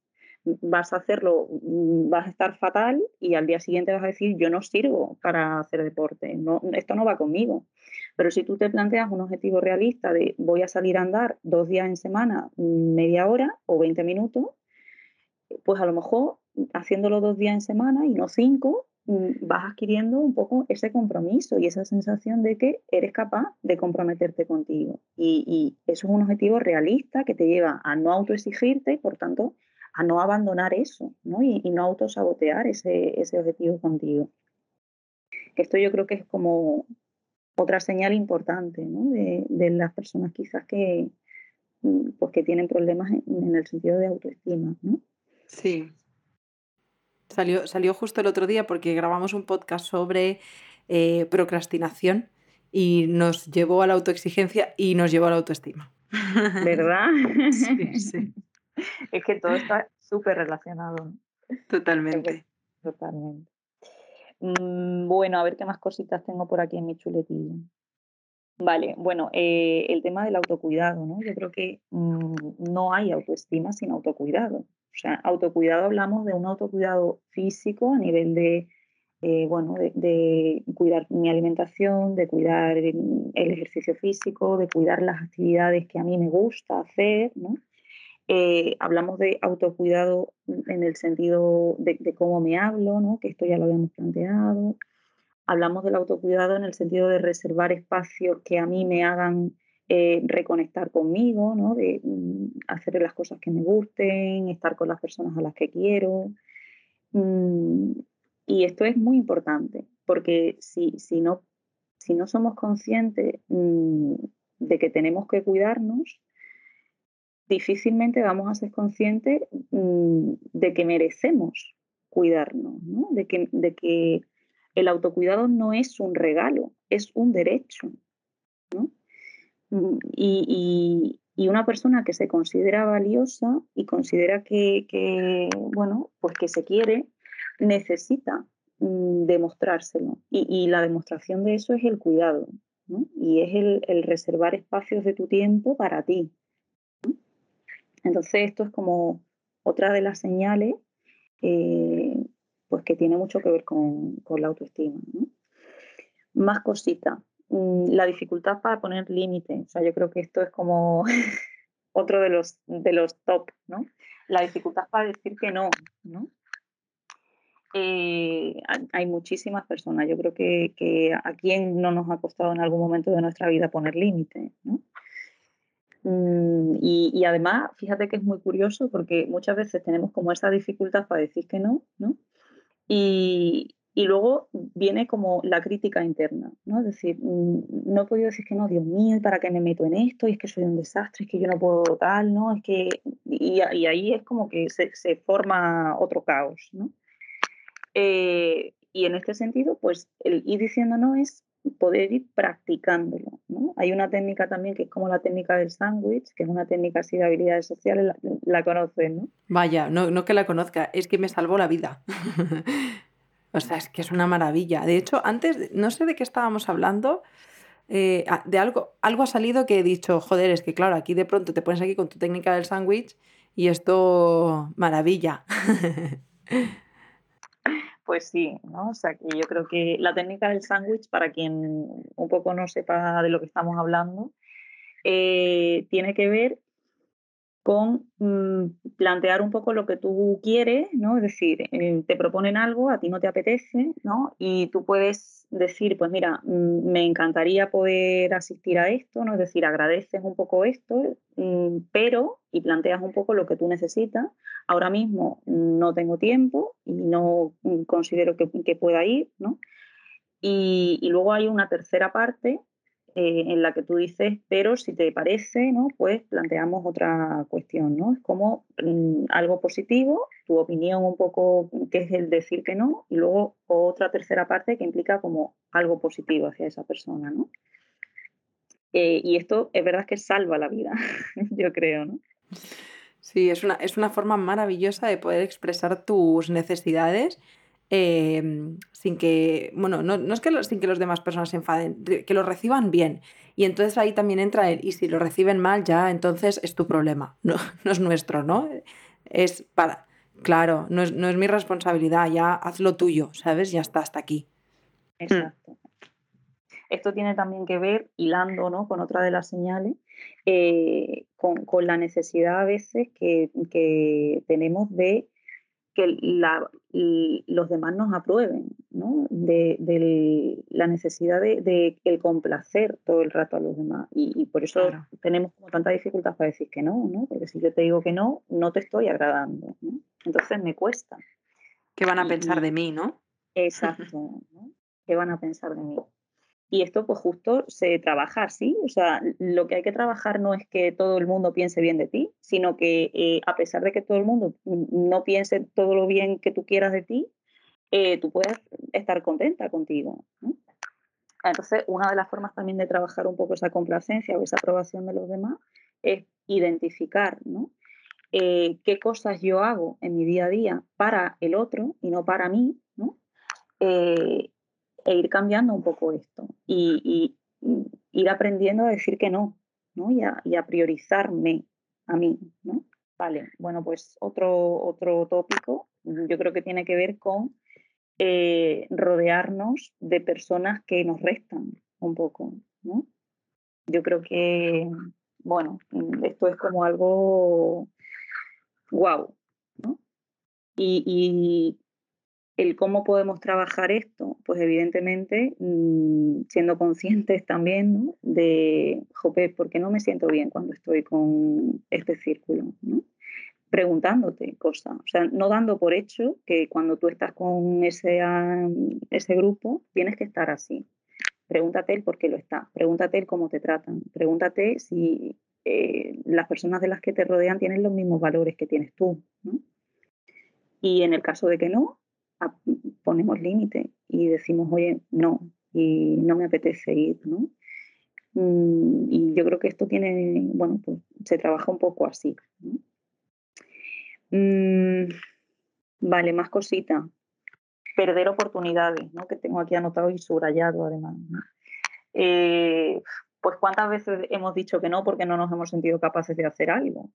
vas a hacerlo, mm, vas a estar fatal y al día siguiente vas a decir, yo no sirvo para hacer deporte, no, esto no va conmigo. Pero si tú te planteas un objetivo realista de voy a salir a andar dos días en semana, media hora o 20 minutos, pues a lo mejor haciéndolo dos días en semana y no cinco, vas adquiriendo un poco ese compromiso y esa sensación de que eres capaz de comprometerte contigo. Y, eso es un objetivo realista que te lleva a no autoexigirte y por tanto a no abandonar eso ¿no? Y, no autosabotear ese, ese objetivo contigo. Esto yo creo que es como otra señal importante de, de, las personas quizás que, mm, pues que tienen problemas en, el sentido de autoestima. ¿no?
Sí. Salió, salió justo el otro día porque grabamos un podcast sobre eh, procrastinación y nos llevó a la autoexigencia y nos llevó a la autoestima.
¿Verdad? sí, sí. es que todo está súper relacionado.
Totalmente.
Totalmente. Mm, bueno, a ver qué más cositas tengo por aquí en mi chuletilla. Vale, bueno, eh, el tema del autocuidado, ¿no? Yo creo que mm, no hay autoestima sin autocuidado. O sea, autocuidado hablamos de un autocuidado físico a nivel de, eh, bueno, de, cuidar mi alimentación, de cuidar el ejercicio físico, de cuidar las actividades que a mí me gusta hacer, ¿no? Eh, hablamos de autocuidado en el sentido de, cómo me hablo, ¿no? que esto ya lo habíamos planteado. Hablamos del autocuidado en el sentido de reservar espacios que a mí me hagan eh, reconectar conmigo, ¿no? de mm, hacer las cosas que me gusten, estar con las personas a las que quiero. Mm, y esto es muy importante, porque si, si, no, si no somos conscientes mm, de que tenemos que cuidarnos, difícilmente vamos a ser conscientes de que merecemos cuidarnos, de, que, de, que, el autocuidado no es un regalo, es un derecho. Mm, y, una persona que se considera valiosa y considera que, bueno, pues que se quiere, necesita mm, demostrárselo. Y, la demostración de eso es el cuidado, y es el, reservar espacios de tu tiempo para ti, entonces esto es como otra de las señales pues que tiene mucho que ver con, la autoestima. Más cositas. Mm, la dificultad para poner límites. O sea, yo creo que esto es como otro de los, de los top, ¿no? La dificultad para decir que no, ¿no? Eh, hay muchísimas personas. Yo creo que, que, a quien no nos ha costado en algún momento de nuestra vida poner límites, ¿no? Mm, y, además, fíjate que es muy curioso porque muchas veces tenemos como esa dificultad para decir que no, ¿no? Y, y luego viene como la crítica interna, ¿no? Es decir, mm, no he podido decir que no, Dios mío, ¿y para qué me meto en esto? Y es que soy un desastre, es que yo no puedo tal, ¿no? Es que... Y, ahí es como que se, forma otro caos, ¿no? Eh, y en este sentido, pues el ir diciendo no es poder ir practicándolo, ¿no? Hay una técnica también que es como la técnica del sándwich, que es una técnica así de habilidades sociales, la, la conoces, ¿no?
Vaya, no, no que la conozca, es que me salvó la vida. O sea, es que es una maravilla. De hecho, antes, no sé de qué estábamos hablando, eh, de algo, algo ha salido que he dicho, joder, es que claro, aquí de pronto te pones aquí con tu técnica del sándwich y esto, maravilla.
Pues sí, ¿no? O sea, que yo creo que la técnica del sándwich, para quien un poco no sepa de lo que estamos hablando, eh, tiene que ver con mm, plantear un poco lo que tú quieres, ¿no? Es decir, eh, te proponen algo, a ti no te apetece, ¿no? Y tú puedes decir, pues mira, mm, me encantaría poder asistir a esto, ¿no? Es decir, agradeces un poco esto, mm, pero, y planteas un poco lo que tú necesitas. Ahora mismo no tengo tiempo y no considero que, pueda ir, ¿no? y luego hay una tercera parte eh, en la que tú dices, pero si te parece, ¿no? pues planteamos otra cuestión, ¿no? Es como mm, algo positivo, tu opinión un poco, que es el decir que no, y luego otra tercera parte que implica como algo positivo hacia esa persona, ¿no? Eh, y esto es verdad que salva la vida, yo creo, ¿no?
Sí, es una, es una forma maravillosa de poder expresar tus necesidades Em, sin que, bueno, no, es que los, sin que los demás personas se enfaden, que lo reciban bien. Y entonces ahí también entra el, y si lo reciben mal, ya entonces es tu problema, no, no es nuestro, ¿no? Es para, claro, no es, no es mi responsabilidad, ya haz lo tuyo, ¿sabes? Ya está, hasta aquí.
Exacto. Esto tiene también que ver, hilando ¿no? con otra de las señales, eh, con, con, la necesidad a veces que, que tenemos de que la, los demás nos aprueben, ¿no? de, la necesidad de, el complacer todo el rato a los demás. Y, por eso tenemos como tanta dificultad para decir que no, ¿no? porque si yo te digo que no, no te estoy agradando. ¿no? Entonces me cuesta.
¿Qué van a pensar de mí, no?
Exacto. ¿no? ¿Qué van a pensar de mí? Y esto pues justo se trabaja así, o sea, lo que hay que trabajar no es que todo el mundo piense bien de ti, sino que eh, a pesar de que todo el mundo no piense todo lo bien que tú quieras de ti, eh, tú puedes estar contenta contigo. Entonces, una de las formas también de trabajar un poco esa complacencia o esa aprobación de los demás es identificar ¿no? Eh, qué cosas yo hago en mi día a día para el otro y no para mí, ¿no? E ir cambiando un poco esto y, ir aprendiendo a decir que no, ¿no? Y a, priorizarme a mí, ¿no? Vale, bueno, pues otro, otro tópico yo creo que tiene que ver con eh, rodearnos de personas que nos restan un poco, ¿no? Yo creo que, bueno, esto es como algo wow, ¿no? y, el cómo podemos trabajar esto, pues evidentemente mm, siendo conscientes también de, jope, ¿por qué no me siento bien cuando estoy con este círculo? Preguntándote cosas, o sea, no dando por hecho que cuando tú estás con ese, ese grupo tienes que estar así. Pregúntate el por qué lo está, pregúntate el cómo te tratan, pregúntate si eh, las personas de las que te rodean tienen los mismos valores que tienes tú. Y en el caso de que no, ponemos límite y decimos, oye, no, y no me apetece ir, ¿no? Mm, y yo creo que esto tiene, bueno, pues se trabaja un poco así. Mm, vale, más cosita. Perder oportunidades, ¿no? Que tengo aquí anotado y subrayado además. Eh, pues cuántas veces hemos dicho que no porque no nos hemos sentido capaces de hacer algo.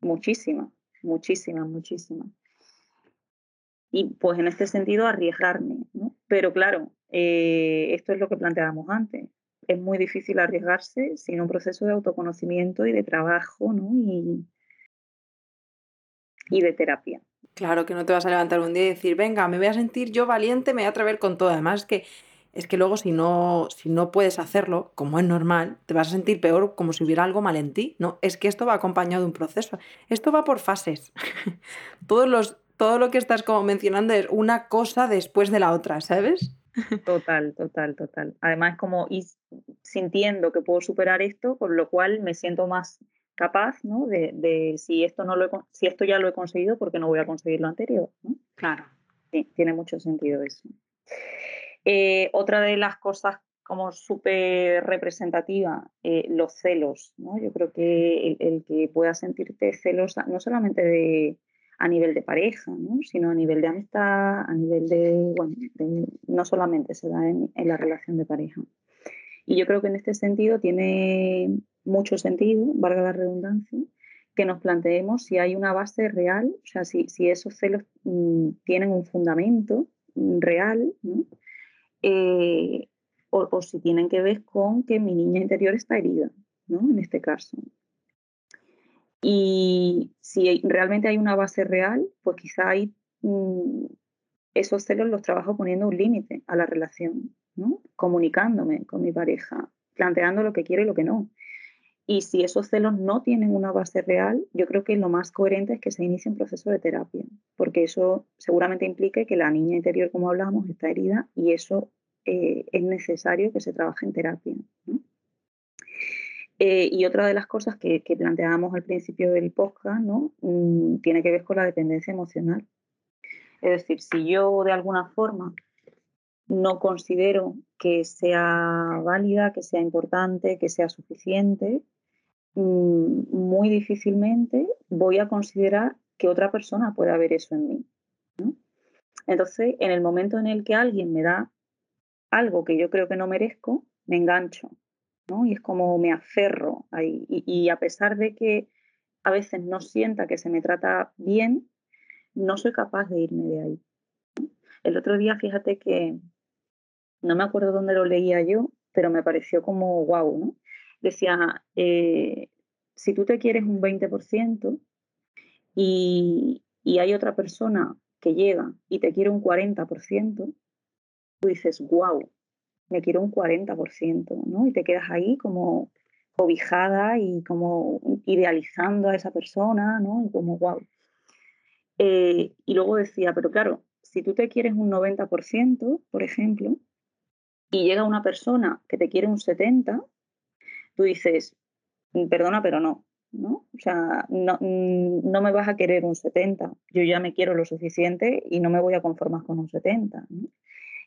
Muchísimas, muchísimas, muchísimas y pues en este sentido arriesgarme. ¿no? Pero claro, eh, esto es lo que planteábamos antes. es muy difícil arriesgarse sin un proceso de autoconocimiento y de trabajo, ¿no? Y, y de terapia.
Claro que no te vas a levantar un día y decir, venga, me voy a sentir yo valiente, me voy a atrever con todo. Además, es que, es que luego si no, si no puedes hacerlo, como es normal, te vas a sentir peor como si hubiera algo mal en ti. No, es que esto va acompañado de un proceso. Esto va por fases. Todos los, todo lo que estás como mencionando es una cosa después de la otra, ¿sabes?
Total, total, total. Además, como ir sintiendo que puedo superar esto, con lo cual me siento más capaz, ¿no? De, si esto no lo si esto ya lo he conseguido, porque no voy a conseguir lo anterior,
Claro.
Sí, tiene mucho sentido eso. Eh, otra de las cosas como súper representativa, eh, los celos, ¿no? Yo creo que el, que pueda sentirte celosa, no solamente de, a nivel de pareja, ¿no? sino a nivel de amistad, a nivel de, bueno, no solamente se da en, la relación de pareja. Y yo creo que en este sentido tiene mucho sentido, valga la redundancia, que nos planteemos si hay una base real, o sea, si, esos celos mm, tienen un fundamento real, eh, o, si tienen que ver con que mi niña interior está herida, ¿no? En este caso. Y si realmente hay una base real, pues quizá mm, esos celos los trabajo poniendo un límite a la relación, ¿no? comunicándome con mi pareja, planteando lo que quiero y lo que no. Y si esos celos no tienen una base real, yo creo que lo más coherente es que se inicie un proceso de terapia, porque eso seguramente implique que la niña interior, como hablamos, está herida y eso eh, es necesario que se trabaje en terapia. Eh, y otra de las cosas que, planteábamos al principio del podcast ¿no? Mm, tiene que ver con la dependencia emocional. Es decir, si yo de alguna forma no considero que sea válida, que sea importante, que sea suficiente, Mm, muy difícilmente voy a considerar que otra persona pueda ver eso en mí. Entonces, en el momento en el que alguien me da algo que yo creo que no merezco, me engancho. Y es como me aferro ahí. Y, a pesar de que a veces no sienta que se me trata bien, no soy capaz de irme de ahí. El otro día, fíjate que no me acuerdo dónde lo leía yo, pero me pareció como ¿no? decía, eh, si tú te quieres un 20% y, y hay otra persona que llega y te quiere un 40%, tú dices, wow, me quiero un 40%, ¿no? Y te quedas ahí como cobijada y como idealizando a esa persona, ¿no? Y como, wow. Eh, y luego decía, pero claro, si tú te quieres un 90%, por ejemplo, y llega una persona que te quiere un 70%, tú dices, mm, perdona, pero no, ¿no? O sea, no, mm, no, me vas a querer un 70, yo ya me quiero lo suficiente y no me voy a conformar con un 70.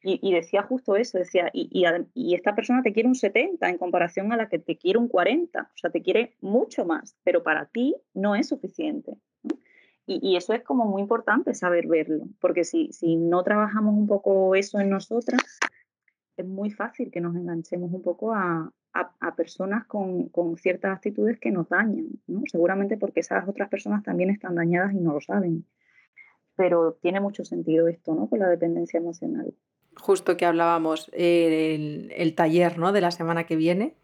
Y, decía justo eso, decía, y, y, esta persona te quiere un 70 en comparación a la que te quiere un 40, o sea, te quiere mucho más, pero para ti no es suficiente. Y, eso es como muy importante saber verlo, porque si, si no trabajamos un poco eso en nosotras, es muy fácil que nos enganchemos un poco a, a, personas con, ciertas actitudes que nos dañan, seguramente porque esas otras personas también están dañadas y no lo saben. Pero tiene mucho sentido esto, ¿no? Con la dependencia emocional.
Justo que hablábamos el, taller ¿no? de la semana que viene,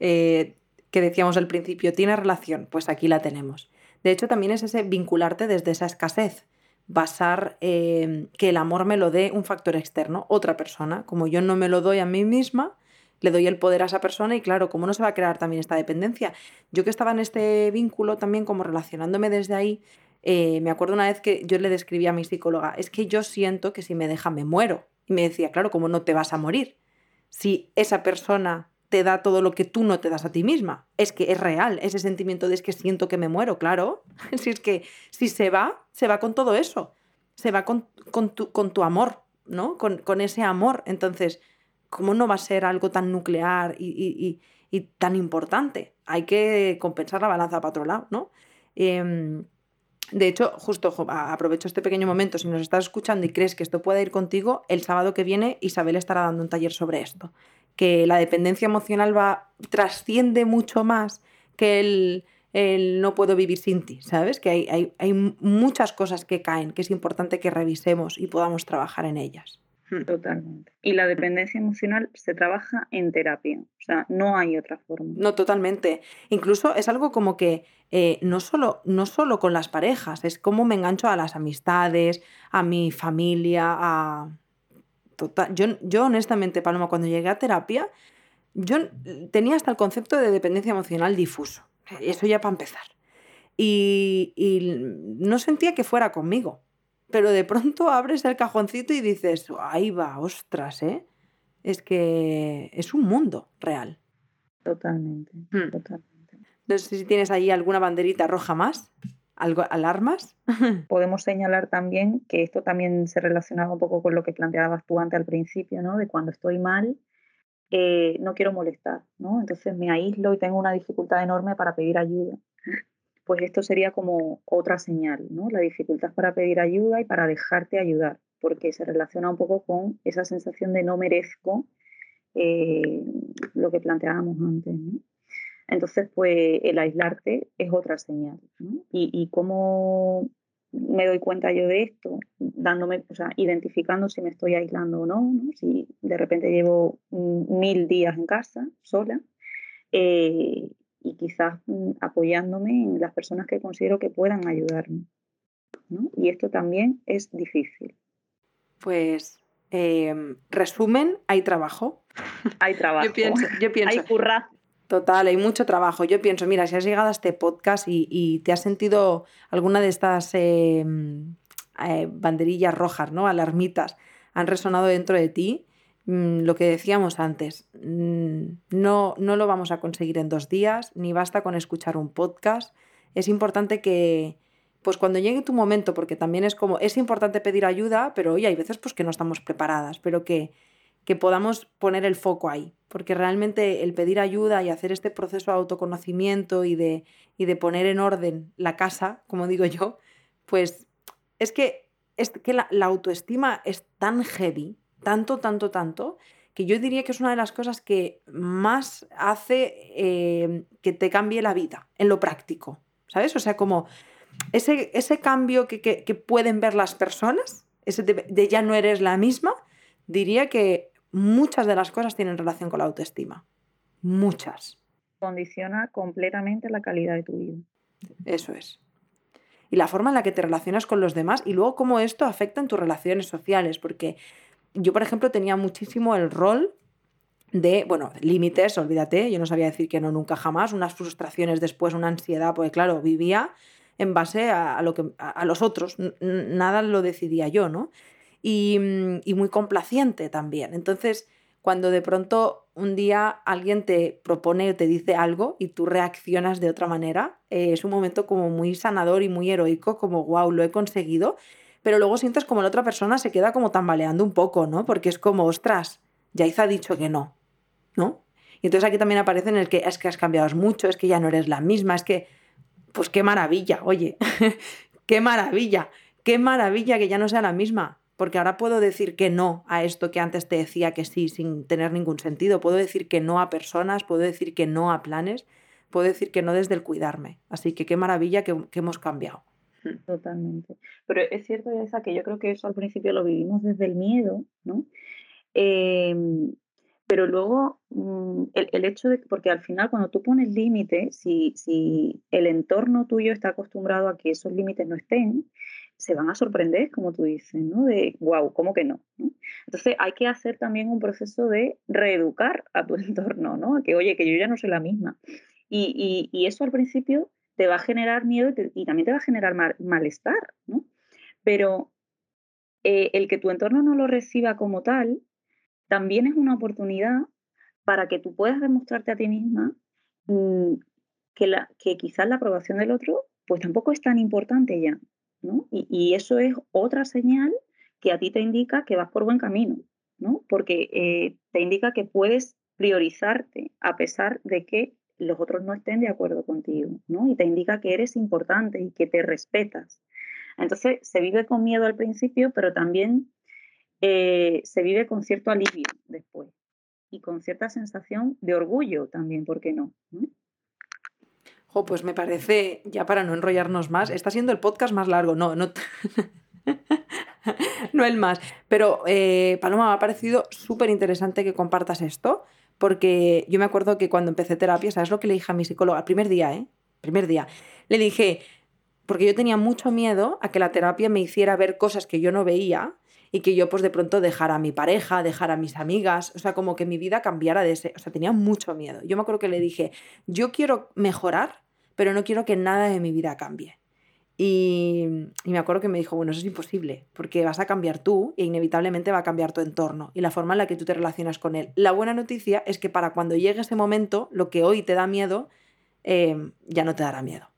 eh, que decíamos al principio, ¿tiene relación? Pues aquí la tenemos. De hecho, también es ese vincularte desde esa escasez, basar eh, que el amor me lo dé un factor externo, otra persona. Como yo no me lo doy a mí misma, le doy el poder a esa persona y claro, ¿cómo no se va a crear también esta dependencia? Yo que estaba en este vínculo también como relacionándome desde ahí, eh, me acuerdo una vez que yo le describí a mi psicóloga, es que yo siento que si me deja me muero. Y me decía, claro, ¿cómo no te vas a morir? Si esa persona te da todo lo que tú no te das a ti misma. Es que es real ese sentimiento de es que siento que me muero, claro. si es que si se va, se va con todo eso. Se va con, tu, con tu, amor, ¿no? Con, con, ese amor. Entonces, ¿cómo no va a ser algo tan nuclear y, tan importante? Hay que compensar la balanza para otro lado, ¿no? Em, de hecho, justo aprovecho este pequeño momento, si nos estás escuchando y crees que esto puede ir contigo, el sábado que viene Isabel estará dando un taller sobre esto, que la dependencia emocional va trasciende mucho más que el, no puedo vivir sin ti, ¿sabes? Que hay, hay muchas cosas que caen, que es importante que revisemos y podamos trabajar en ellas.
Totalmente. Y la dependencia emocional se trabaja en terapia, o sea, no hay otra forma.
No, totalmente. Incluso es algo como que eh, no, solo, no solo con las parejas, es como me engancho a las amistades, a mi familia, a... Total. Yo, yo honestamente, Paloma, cuando llegué a terapia, yo tenía hasta el concepto de dependencia emocional difuso. Eso ya para empezar. y no sentía que fuera conmigo pero de pronto abres el cajoncito y dices, ahí va, ostras, ¿eh? Es que es un mundo real.
Totalmente, hmm. totalmente.
No sé si tienes ahí alguna banderita roja más, algo, alarmas.
Podemos señalar también que esto también se relacionaba un poco con lo que planteabas tú antes al principio, ¿no? De cuando estoy mal, eh, no quiero molestar, ¿no? Entonces me aíslo y tengo una dificultad enorme para pedir ayuda pues esto sería como otra señal, ¿no? La dificultad para pedir ayuda y para dejarte ayudar, porque se relaciona un poco con esa sensación de no merezco eh, lo que planteábamos antes, ¿no? Entonces, pues el aislarte es otra señal, ¿no? Y, cómo me doy cuenta yo de esto, dándome, o sea, identificando si me estoy aislando o no, si de repente llevo mil días en casa sola, eh, y quizás mm, apoyándome en las personas que considero que puedan ayudarme. ¿no? Y esto también es difícil.
Pues, em, resumen, hay trabajo.
Hay trabajo.
yo pienso, yo pienso,
hay curra.
Total, hay mucho trabajo. Yo pienso, mira, si has llegado a este podcast y, te has sentido alguna de estas em, eh, banderillas rojas, ¿no? Alarmitas, han resonado dentro de ti, lo que decíamos antes, mm, no, no lo vamos a conseguir en dos días, ni basta con escuchar un podcast. Es importante que, pues cuando llegue tu momento, porque también es como, es importante pedir ayuda, pero hoy hay veces pues que no estamos preparadas, pero que, que podamos poner el foco ahí, porque realmente el pedir ayuda y hacer este proceso de autoconocimiento y de, y de poner en orden la casa, como digo yo, pues es que, es que la autoestima es tan heavy tanto, tanto, tanto, que yo diría que es una de las cosas que más hace eh, que te cambie la vida en lo práctico, ¿sabes? O sea, como ese, ese cambio que, pueden ver las personas, ese de, ya no eres la misma, diría que muchas de las cosas tienen relación con la autoestima. Muchas.
Condiciona completamente la calidad de tu vida.
Eso es. Y la forma en la que te relacionas con los demás y luego cómo esto afecta en tus relaciones sociales, porque yo, por ejemplo, tenía muchísimo el rol de, bueno, límites, olvídate, yo no sabía decir que no nunca jamás, unas frustraciones después, una ansiedad, porque claro, vivía en base a, lo que, a, los otros, nada lo decidía yo, ¿no? Y, y, muy complaciente también. Entonces, cuando de pronto un día alguien te propone o te dice algo y tú reaccionas de otra manera, eh, es un momento como muy sanador y muy heroico, como, wow, lo he conseguido pero luego sientes como la otra persona se queda como tambaleando un poco, ¿no? Porque es como, ostras, Yaiza ha dicho que no, ¿no? Y entonces aquí también aparece en el que es que has cambiado mucho, es que ya no eres la misma, es que, pues qué maravilla, oye, qué maravilla, qué maravilla que ya no sea la misma, porque ahora puedo decir que no a esto que antes te decía que sí sin tener ningún sentido, puedo decir que no a personas, puedo decir que no a planes, puedo decir que no desde el cuidarme, así que qué maravilla que hemos cambiado.
Totalmente. Pero es cierto, esa que yo creo que eso al principio lo vivimos desde el miedo, ¿no? Em, pero luego mm, el, hecho de, porque al final cuando tú pones límites, si, si el entorno tuyo está acostumbrado a que esos límites no estén, se van a sorprender, como tú dices, ¿no? De, wow, ¿cómo que no? Entonces hay que hacer también un proceso de reeducar a tu entorno, ¿no? Que, oye, que yo ya no soy la misma. Y, y, y eso al principio te va a generar miedo y, también te va a generar malestar, ¿no? Pero eh, el que tu entorno no lo reciba como tal, también es una oportunidad para que tú puedas demostrarte a ti misma mm, que, la, que quizás la aprobación del otro pues tampoco es tan importante ya, ¿no? Y, eso es otra señal que a ti te indica que vas por buen camino, ¿no? Porque eh, te indica que puedes priorizarte a pesar de que los otros no estén de acuerdo contigo, ¿no? Y te indica que eres importante y que te respetas. Entonces, se vive con miedo al principio, pero también eh, se vive con cierto alivio después y con cierta sensación de orgullo también, ¿por qué no?
pues me parece, ya para no enrollarnos más, está siendo el podcast más largo, no, no. no el más. Pero, eh, Paloma, me ha parecido súper interesante que compartas esto, porque yo me acuerdo que cuando empecé terapia, ¿sabes lo que le dije a mi psicóloga? El primer día, ¿eh? Primer día. Le dije, porque yo tenía mucho miedo a que la terapia me hiciera ver cosas que yo no veía y que yo pues de pronto dejara a mi pareja, dejara a mis amigas, o sea, como que mi vida cambiara de ese, o sea, tenía mucho miedo. Yo me acuerdo que le dije, yo quiero mejorar, pero no quiero que nada de mi vida cambie. Y, me acuerdo que me dijo, bueno, eso es imposible, porque vas a cambiar tú e inevitablemente va a cambiar tu entorno y la forma en la que tú te relacionas con él. La buena noticia es que para cuando llegue ese momento, lo que hoy te da miedo, eh, ya no te dará miedo.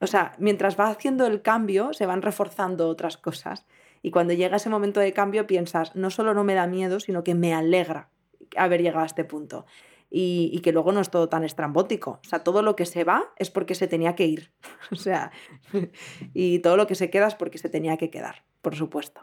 O sea, mientras va haciendo el cambio, se van reforzando otras cosas. Y cuando llega ese momento de cambio, piensas, no solo no me da miedo, sino que me alegra haber llegado a este punto. Y, que luego no es todo tan estrambótico. O sea, todo lo que se va es porque se tenía que ir. o sea, y todo lo que se queda es porque se tenía que quedar, por supuesto.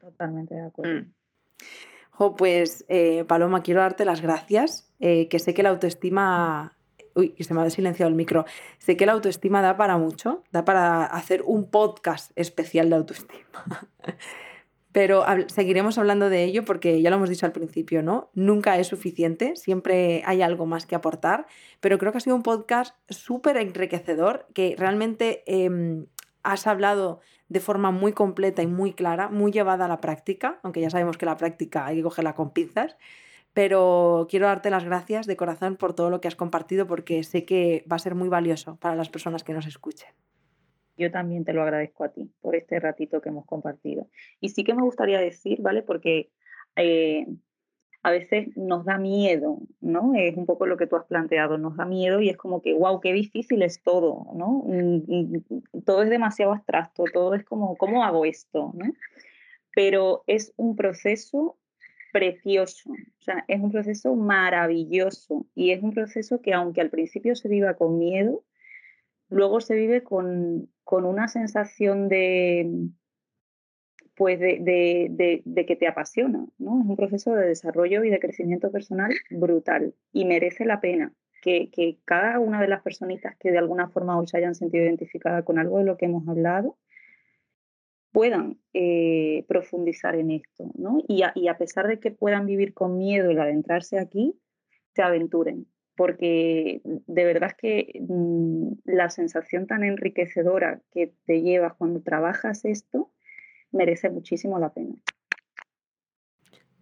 Totalmente de acuerdo.
Mm. pues, eh, Paloma, quiero darte las gracias, eh, que sé que la autoestima Uy, que se me ha silenciado el micro. Sé que la autoestima da para mucho, da para hacer un podcast especial de autoestima. Pero seguiremos hablando de ello porque ya lo hemos dicho al principio, ¿no? Nunca es suficiente, siempre hay algo más que aportar, pero creo que ha sido un podcast súper enriquecedor, que realmente em, has hablado de forma muy completa y muy clara, muy llevada a la práctica, aunque ya sabemos que la práctica hay que cogerla con pinzas pero quiero darte las gracias de corazón por todo lo que has compartido porque sé que va a ser muy valioso para las personas que nos escuchen.
Yo también te lo agradezco a ti por este ratito que hemos compartido. Y sí que me gustaría decir, ¿vale? Porque eh, a veces nos da miedo, ¿no? Es un poco lo que tú has planteado, nos da miedo y es como que, wow, qué difícil es todo, ¿no? Mm, mm, todo es demasiado abstracto, todo es como, ¿cómo hago esto? ¿no? Pero es un proceso precioso, o sea, es un proceso maravilloso y es un proceso que aunque al principio se viva con miedo, luego se vive con, una sensación de, pues de, que te apasiona, ¿no? Es un proceso de desarrollo y de crecimiento personal brutal y merece la pena que, que cada una de las personitas que de alguna forma hoy se hayan sentido identificadas con algo de lo que hemos hablado, puedan eh, profundizar en esto, ¿no? Y a, y a, pesar de que puedan vivir con miedo el adentrarse aquí, se aventuren, porque de verdad que mm, la sensación tan enriquecedora que te llevas cuando trabajas esto merece muchísimo la pena.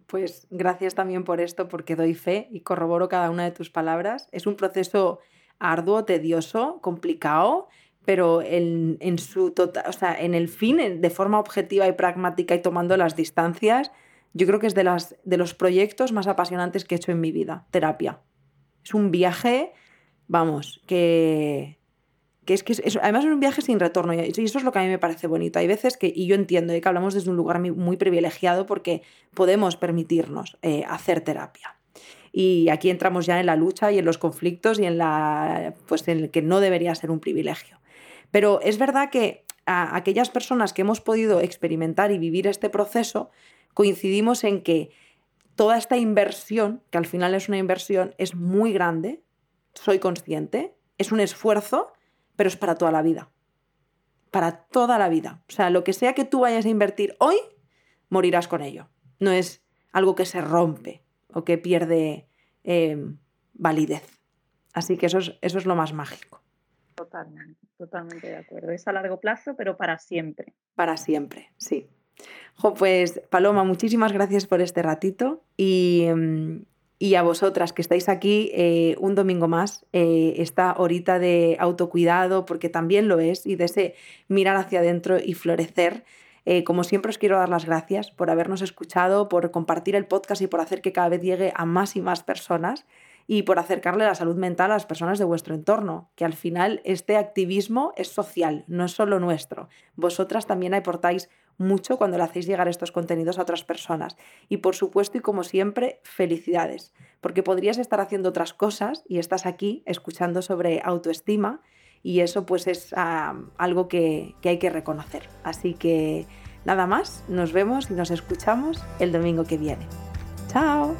Pues gracias también por esto, porque doy fe y corroboro cada una de tus palabras. Es un proceso arduo, tedioso, complicado, pero en, su tota-, o sea, en el fin, de forma objetiva y pragmática y tomando las distancias, yo creo que es de, las, de los proyectos más apasionantes que he hecho en mi vida, terapia. Es un viaje, vamos, que, que es que además es un viaje sin retorno y eso es lo que a mí me parece bonito. Hay veces que, y yo entiendo que hablamos desde un lugar muy privilegiado porque podemos permitirnos eh, hacer terapia. Y aquí entramos ya en la lucha y en los conflictos y en la pues en el que no debería ser un privilegio. Pero es verdad que a aquellas personas que hemos podido experimentar y vivir este proceso, coincidimos en que toda esta inversión, que al final es una inversión, es muy grande, soy consciente, es un esfuerzo, pero es para toda la vida. Para toda la vida. O sea, lo que sea que tú vayas a invertir hoy, morirás con ello. No es algo que se rompe o que pierde eh, validez. Así que eso eso es lo más mágico.
Totalmente, totalmente de acuerdo. Es a largo plazo, pero para siempre.
Para siempre, sí. Pues Paloma, muchísimas gracias por este ratito y, mm, a vosotras que estáis aquí eh, un domingo más, eh, esta horita de autocuidado, porque también lo es, y de ese mirar hacia adentro y florecer. Eh, como siempre os quiero dar las gracias por habernos escuchado, por compartir el podcast y por hacer que cada vez llegue a más y más personas y por acercarle la salud mental a las personas de vuestro entorno, que al final este activismo es social, no es solo nuestro. Vosotras también aportáis mucho cuando le hacéis llegar estos contenidos a otras personas. Y por supuesto, y como siempre, felicidades, porque podrías estar haciendo otras cosas y estás aquí escuchando sobre autoestima y eso pues es algo que, que hay que reconocer. Así que nada más, nos vemos y nos escuchamos el domingo que viene. ¡Chao!